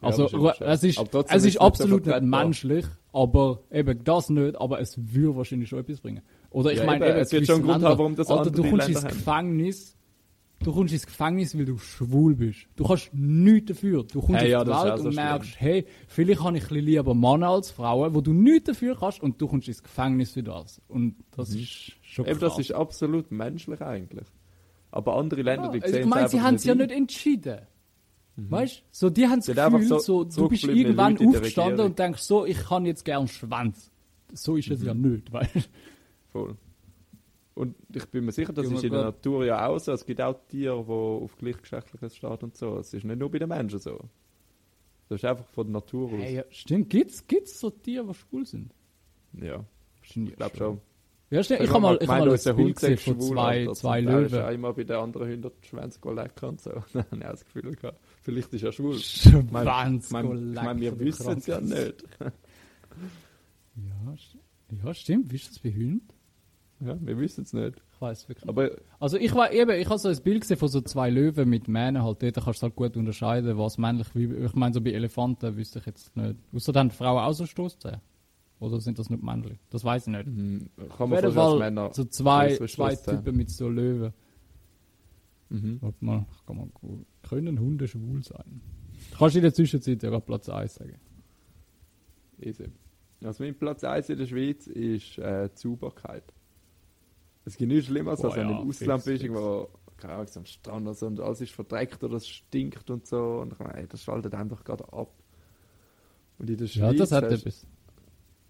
Also, ja, es ist, es ist absolut nicht menschlich, aber eben das nicht, aber es würde wahrscheinlich schon etwas bringen. Oder ich ja, meine, es wird schon einen Grund haben, warum das Alter, du kommst ins Gefängnis, du kommst ins Gefängnis, weil du schwul bist. Du kannst nichts dafür. Du kommst hey, ja, die Welt und merkst, schlimm. hey, vielleicht habe ich ein bisschen lieber Männer als Frauen, wo du nichts dafür kannst und du kommst ins Gefängnis für das. Und das mhm. ist schon Eben, das ist absolut menschlich eigentlich. Aber andere Länder, ja, die sehen Ich meine, sie haben es ja nicht entschieden. Mhm. Weißt du? So, die haben das Gefühl, so, so, du bist irgendwann aufgestanden und denkst so, ich kann jetzt gern Schwanz. So ist es mhm. ja nicht, weißt du? Voll. Und ich bin mir sicher, das ist in der Natur ja auch so. Es gibt auch Tiere, die auf gleichgeschlechtliches stehen und so. Es ist nicht nur bei den Menschen so. Das ist einfach von der Natur aus. Hey, ja, stimmt. Gibt es so Tiere, die schwul sind? Ja. Ich glaube schon. Ja, stimmt. Ich, habe mal, ich hab mal ein Bild gesehen von zwei, Alter, zwei Löwen. Ich einmal bei den anderen 100 Schwänze lecker und so. Dann habe ich auch das Gefühl gehabt, vielleicht ist er schwul. Schwänze Ich meine, wir wissen es ja nicht. ja, ja, stimmt. Wie ist das bei Hunden? Ja, wir wissen es nicht. Ich weiß wirklich. Aber also ich war eben, ich habe so ein Bild gesehen von so zwei Löwen mit Mähnen halt. Dort kannst du halt gut unterscheiden, was männlich wie. Ich meine, so bei Elefanten wüsste ich jetzt nicht. Außer dann Frauen auch so Stoßzähne. Oder sind das nicht männlich? Das weiß ich nicht. Mhm. Kann man Fall Männer so zwei, zwei Typen mit so Löwen. Mhm. Warte mal, kann man, können Hunde schwul sein? Kannst du in der Zwischenzeit ja Platz 1 sagen? Easy. Also mein Platz 1 in der Schweiz ist äh, die Sauberkeit. Es gibt nichts Schlimmeres, als wenn du im Ausland bist, irgendwo keine Ahnung, am Strand oder so, und alles ist verdreckt oder es stinkt und so. Und ich meine, das schaltet einfach gerade ab. Und in der Schweiz ja, das hat etwas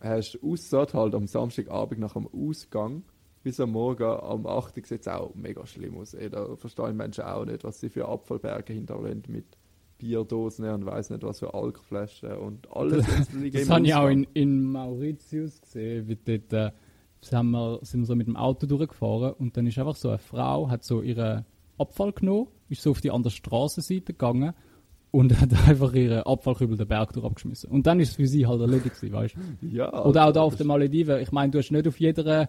hast du Aussat halt am Samstagabend nach dem Ausgang bis am Morgen am 8. sieht es auch mega schlimm aus. Ey, da verstehen Menschen auch nicht, was sie für Abfallberge hinterlassen mit Bierdosen und weiß nicht was für Alkflaschen und alles. Das, das habe ich auch in, in Mauritius gesehen, wie dort äh, sind wir, sind wir so mit dem Auto durchgefahren und dann ist einfach so eine Frau, hat so ihren Abfall genommen, ist so auf die andere Straßenseite gegangen und hat einfach ihren Abfallkübel den Berg durch abgeschmissen. Und dann ist es für sie halt erledigt gewesen, weißt du? Ja. Oder auch da auf den Malediven. Ich meine, du hast nicht auf jeder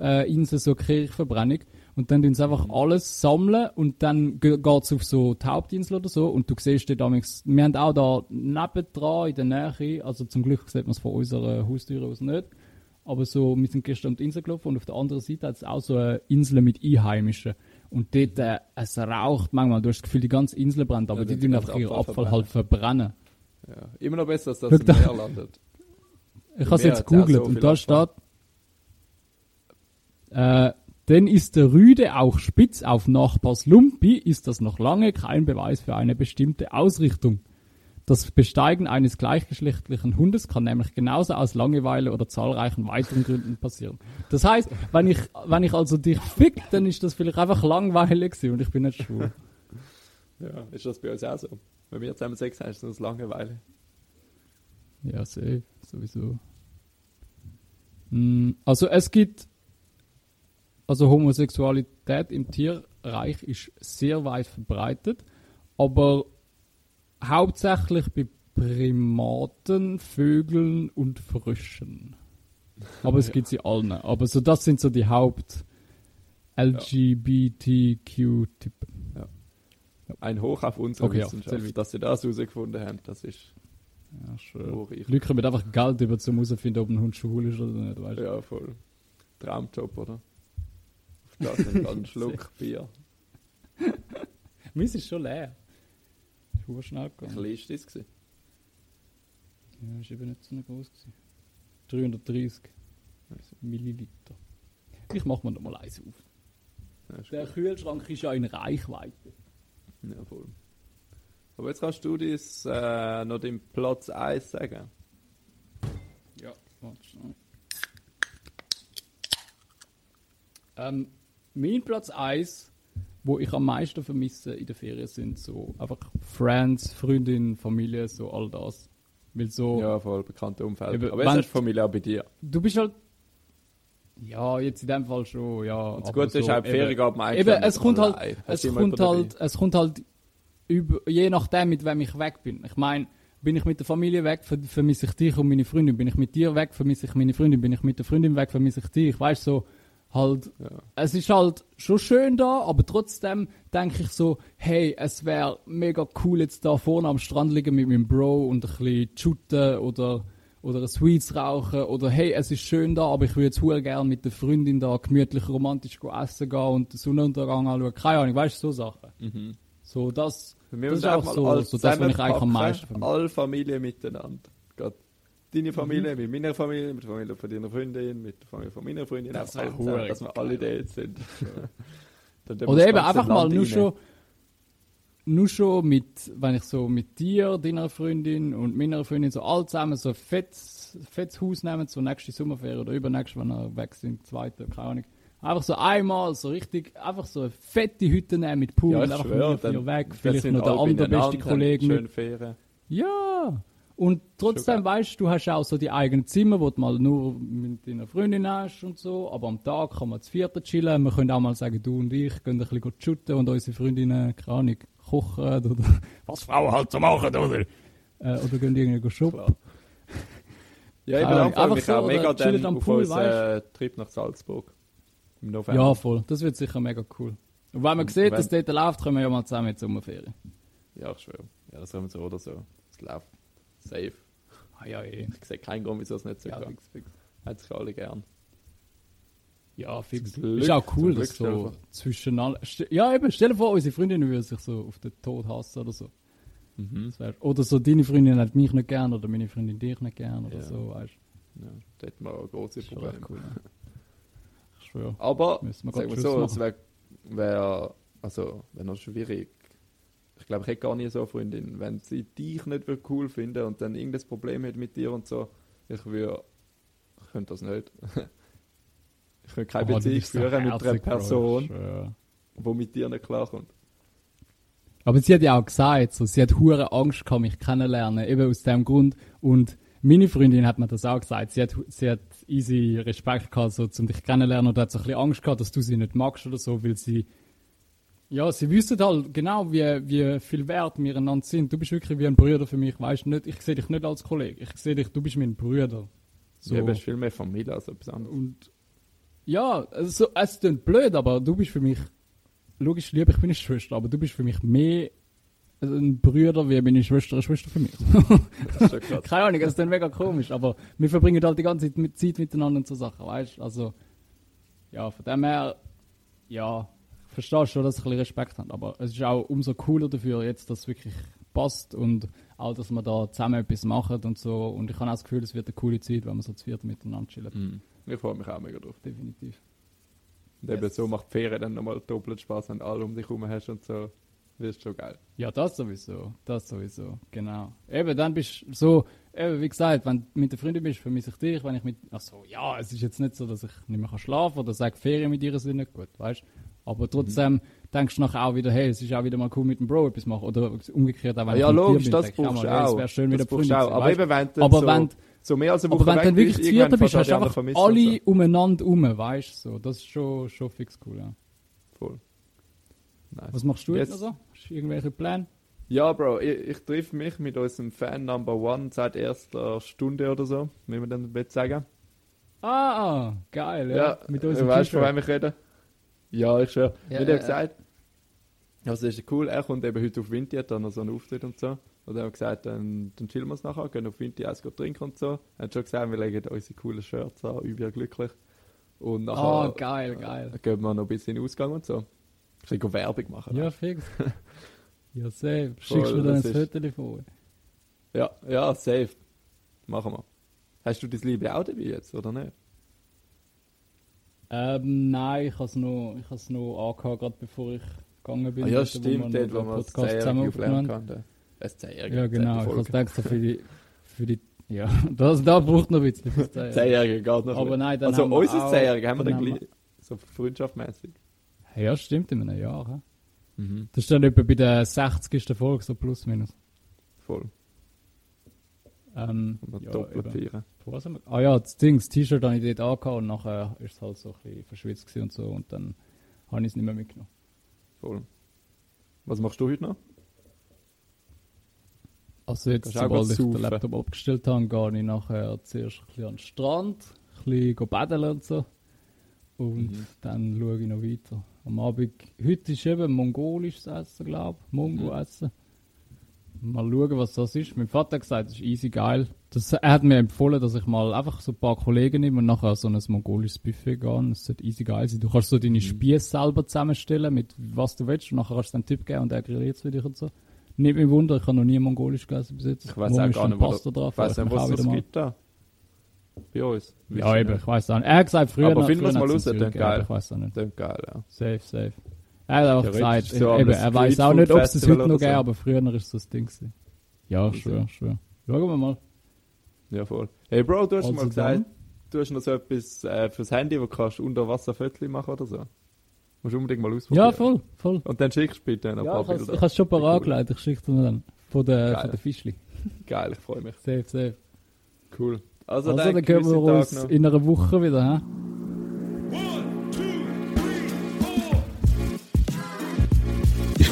äh, Insel so Kirchverbrennung. Und dann tun sie einfach alles sammeln und dann geht es auf so die Hauptinsel oder so und du siehst dort damals, wir haben auch da nebendran in der Nähe, also zum Glück sieht man es von unserer Haustür aus nicht, aber so, wir sind gestern auf die Insel gelaufen und auf der anderen Seite hat es auch so eine Insel mit Einheimischen. Und dort, äh, es raucht manchmal, du hast das Gefühl, die ganze Insel brennt, aber ja, die tun einfach ihren Abfall, halt verbrennen. Ja. Immer noch besser, als dass es im Meer landet. Ich habe es jetzt gegoogelt so und da steht, äh, denn ist der Rüde auch spitz auf Nachbars Lumpi, ist das noch lange kein Beweis für eine bestimmte Ausrichtung. Das Besteigen eines gleichgeschlechtlichen Hundes kann nämlich genauso aus Langeweile oder zahlreichen weiteren Gründen passieren. Das heißt, wenn ich, wenn ich also dich fick, dann ist das vielleicht einfach langweilig und ich bin nicht schwul. Ja, ist das bei uns auch so? Wenn wir zusammen Sex haben, ist das Langeweile. Ja, safe, sowieso. Hm, also es gibt, also Homosexualität im Tierreich ist sehr weit verbreitet, aber hauptsächlich bei Primaten, Vögeln und Fröschen. Aber es gibt sie allen. Aber so das sind so die Haupt LGBTQ-Typen. Ja. Ein Hoch auf unsere okay, Wissenschaft, ja, dass sie das herausgefunden haben, das ist ja, schön. Leute kommen einfach Geld über zum herausfinden, ob ein Hund schwul ist oder nicht, weißt? Ja, voll. Traumjob, oder? Auf das einen Schluck Bier. Meins ist schon leer. Ist schnell gegangen. Wie klein war das? Gewesen? Ja, ist eben nicht so groß. Gewesen. 330 also Milliliter. Ich mach mir noch mal eins auf. Der gut. Kühlschrank ist ja in Reichweite. Ja, voll. Aber jetzt kannst du das äh, noch den Platz 1 sagen. Ja, warte schnell. Ähm, mein Platz 1, wo ich am meisten vermisse in der Ferien, sind so einfach Friends, Freundin, Familie, so all das. Weil so, ja, voll bekannte Umfeld. Eben, Aber es ist Familie auch bei dir. Du bist halt ja, jetzt in dem Fall schon, ja. Und das Gute so, ist halt, Ferien geht man Eben, es kommt halt, es kommt halt, es kommt halt über, je nachdem, mit wem ich weg bin. Ich meine, bin ich mit der Familie weg, vermisse ich dich und meine Freundin. Bin ich mit dir weg, vermisse ich meine Freundin. Bin ich mit der Freundin weg, vermisse ich dich. Weißt du, so, halt, ja. es ist halt schon schön da, aber trotzdem denke ich so, hey, es wäre mega cool jetzt da vorne am Strand liegen mit meinem Bro und ein bisschen shooten oder, oder ein Sweets rauchen oder hey, es ist schön da, aber ich würde jetzt gerne mit der Freundin da gemütlich romantisch essen gehen und den Sonnenuntergang anschauen. Keine Ahnung, weißt du, so Sachen. Mhm. So, das, das ist auch so, so das, was ich eigentlich am meisten vermisse. Alle Familien miteinander. Gerade deine Familie, mhm. mit meiner Familie, mit der Familie von deiner Freundin, mit der Familie von meiner Freundin. Das wäre cool, dass wir alle dort sind. Oder eben einfach mal nur schon, nur schon mit, wenn ich so mit dir, deiner Freundin und meiner Freundin so all zusammen so ein fettes, fettes Haus nehmen, so nächste Sommerferien oder übernächste, wenn wir weg sind, zweite, keine Ahnung Einfach so einmal, so richtig, einfach so eine fette Hütte nehmen mit Pool, ja, einfach schwör, dann, weg, vielleicht noch der andere beste Kollege mit. Ferien. Ja, und trotzdem weißt du, du hast auch so die eigenen Zimmer, wo du mal nur mit deiner Freundin hast und so, aber am Tag kann man zu vierten chillen. Wir können auch mal sagen, du und ich gehen ein bisschen shooten und unsere Freundinnen, keine Ahnung, kochen oder was Frauen halt so machen, oder? Äh, oder gehen irgendwie shoppen. Ja, ich bin einfach mich so, auch mega dann auf unseren Trip nach Salzburg. Im November. Ja, voll. Das wird sicher mega cool. Und wenn man sieht, dass es dort läuft, können wir ja mal zusammen in die Sommerferien. Ja, ich schwöre. Ja, das haben wir so oder so. Es läuft. Safe. Ah ja, eh. Ich sehe keinen Grund, wieso es nicht so ja, fix, fix. Hat sich alle gern. Ja, fix. Glück, ist auch cool, dass so zwischen allen... Ja, eben, stell dir vor, unsere Freundin würde sich so auf den Tod hassen oder so. Mhm. Wär, oder so, deine Freundin hat mich nicht gern oder meine Freundin dich nicht gern oder ja. so, weißt du. Ja, da hätten wir auch große Probleme. Cool, ja schwöre. Aber, sagen wir so, es wäre, wär, also, wäre noch schwierig. Ich glaube, ich hätte gar nie so eine Freundin. Wenn sie dich nicht cool finden und dann irgendein Problem hat mit dir und so, ich würde, ich könnte das nicht. ich könnte keine oh, Beziehung führen mit einer Person, die mit dir nicht klarkommt. Aber sie hat ja auch gesagt, so, sie hat hure Angst gehabt, mich kennenlernen, eben aus dem Grund. Und meine Freundin hat mir das auch gesagt. Sie hat, sie hat easy Respekt gehabt, so, um dich kennenlernen und hat so ein bisschen Angst gehabt, dass du sie nicht magst oder so, weil sie, ja, sie wüssten halt genau, wie, wie viel wert wir einander sind. Du bist wirklich wie ein Bruder für mich, weißt nicht, ich sehe dich nicht als Kollege, ich sehe dich, du bist mein Bruder. So. Ja, bist viel mehr Familie als etwas anderes. Und, ja, also, es klingt blöd, aber du bist für mich, logisch lieb ich meine Schwester, aber du bist für mich mehr ein Brüder wie meine Schwester eine Schwester für mich. Keine Ahnung, das ist dann mega komisch, aber wir verbringen halt die ganze Zeit, mit, Zeit miteinander und so Sachen, weißt du? Also, ja, von dem her, ja, verstehe schon, dass ich ein bisschen Respekt habe, aber es ist auch umso cooler dafür, jetzt, dass es wirklich passt und auch, dass wir da zusammen etwas machen und so. Und ich habe auch das Gefühl, es wird eine coole Zeit, wenn wir so zu viert miteinander chillen. Mm. Ich freue mich auch mega drauf. Definitiv. Und eben yes. so macht die Ferien dann nochmal doppelt Spaß, wenn du alle um dich herum hast und so. Das ist schon geil. Ja, das sowieso. Das sowieso. Genau. Eben, dann bist du so, eben, wie gesagt, wenn du mit der Freundin bist, vermisse ich dich. Wenn ich mit, ach so, ja, es ist jetzt nicht so, dass ich nicht mehr schlafen kann oder sage, Ferien mit dir sind nicht gut, weißt Aber trotzdem mhm. denkst du nachher auch wieder, hey, es ist auch wieder mal cool mit dem Bro etwas machen. Oder umgekehrt auch, wenn ja, ich logisch, bin, das brauchst du auch. Es wäre schön mit der Freundin. Auch. Aber eben, wenn du aber so, wenn, so mehr als eine Woche aber wenn du wirklich zu vierten bist, hast du einfach alle so. umeinander um, weißt du, so. Das ist schon, schon fix cool, ja. Voll. Nice. Was machst du jetzt, jetzt noch so? Hast du irgendwelche Pläne? Ja, Bro, ich, ich treffe mich mit unserem Fan Number One seit erster Stunde oder so, wie wir dann sagen. Ah, geil, ja. ja mit unserem Weißt du, von wem ich rede? Ja, ich schwöre. Ja, Wie ja, gesagt, also das ist cool, er kommt eben heute auf Vinti, hat dann noch so einen Auftritt und so. Und er hat gesagt, dann, dann chillen wir es nachher, gehen auf Vinti eins trinken und so. Er hat schon gesagt, wir legen unsere coolen Shirts an, übel glücklich. Und nachher oh, geil, geil. Äh, gehen wir noch ein bisschen in den Ausgang und so. Ich will Werbung machen. Ja, fix. ja, safe. Schickst du mir dann ein Foto vor? Ja, ja, safe. Machen wir. Hast du das Liebe auch dabei jetzt, oder nicht? Ähm, nein, ich habe es noch, ich has noch angehört, gerade bevor ich gegangen bin. Ah, ja, stimmt, dort, wo man das zusammen aufgenommen kann. Das Ja, genau. Ich habe gedacht, so für die, für die, ja, das, da braucht noch ein bisschen. Zehnjährige geht noch. Aber nein, dann Also, unser Zehnjährige haben wir dann gleich, so freundschaftmäßig. Ja, stimmt, in einem Jahr. Mhm. Das ist dann etwa bei der 60. Folge, so plus minus. Voll. Ähm, ja, feiern. Ah ja, das Ding, das T-Shirt habe ich dort angehabt und nachher ist es halt so ein bisschen verschwitzt und so und dann habe ich es nicht mehr mitgenommen. Voll. Was machst du heute noch? Also jetzt, sobald ich den Laptop abgestellt habe, gehe ich nachher zuerst ein bisschen an den Strand, ein bisschen baden und so. Und mhm. dann schaue ich noch weiter. Am Abend, heute ist eben mongolisches Essen, glaube ich. Mongo-Essen. Mal schauen, was das ist. Mein Vater hat gesagt, das ist easy geil. Das, er hat mir empfohlen, dass ich mal einfach so ein paar Kollegen nehme und nachher so ein mongolisches Buffet gehe. Das sollte easy geil sein. Du kannst so deine mhm. Spieße selber zusammenstellen, mit was du willst. Und nachher kannst du einen Tipp geben und er grilliert es für dich und so. Nicht mehr Wunder, ich habe noch nie mongolisch gegessen bis jetzt. Ich weiß auch gar nicht, Pasta drauf. Ich weiß nicht, was es gibt da. Bei uns. Ja, eben, ich weiß auch nicht. Er hat gesagt, früher Aber finden wir es mal raus, dann geil. Ich weiß auch nicht. Dann geil, ja. Safe, safe. Er hat einfach gesagt, so eben, er weiß auch nicht, ob es das heute noch so. gibt, aber früher war es so das Ding. Gewesen. Ja, schwör, schwör. Schauen wir mal. Ja, voll. Hey Bro, du hast also mal gesagt, dann? du hast noch so etwas äh, fürs Handy, wo du kannst unter Wasser Fotos machen oder so. Musst du unbedingt mal ausprobieren. Ja, voll, voll. Und dann schickst du bitte ein ja, paar Bilder. Ich habe es schon parat gelegt, ich schicke dir dann. Von der, von der Fischli. Geil, ich freue mich. Safe, safe. Cool. Also, also dann, dann können wir uns in einer Woche wieder, hä?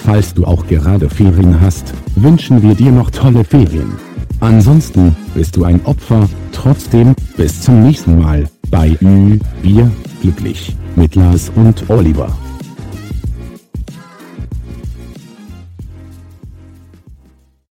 Falls du auch gerade Ferien hast, wünschen wir dir noch tolle Ferien. Ansonsten bist du ein Opfer. Trotzdem, bis zum nächsten Mal bei Ü, Bier, glücklich mit Lars und Oliver.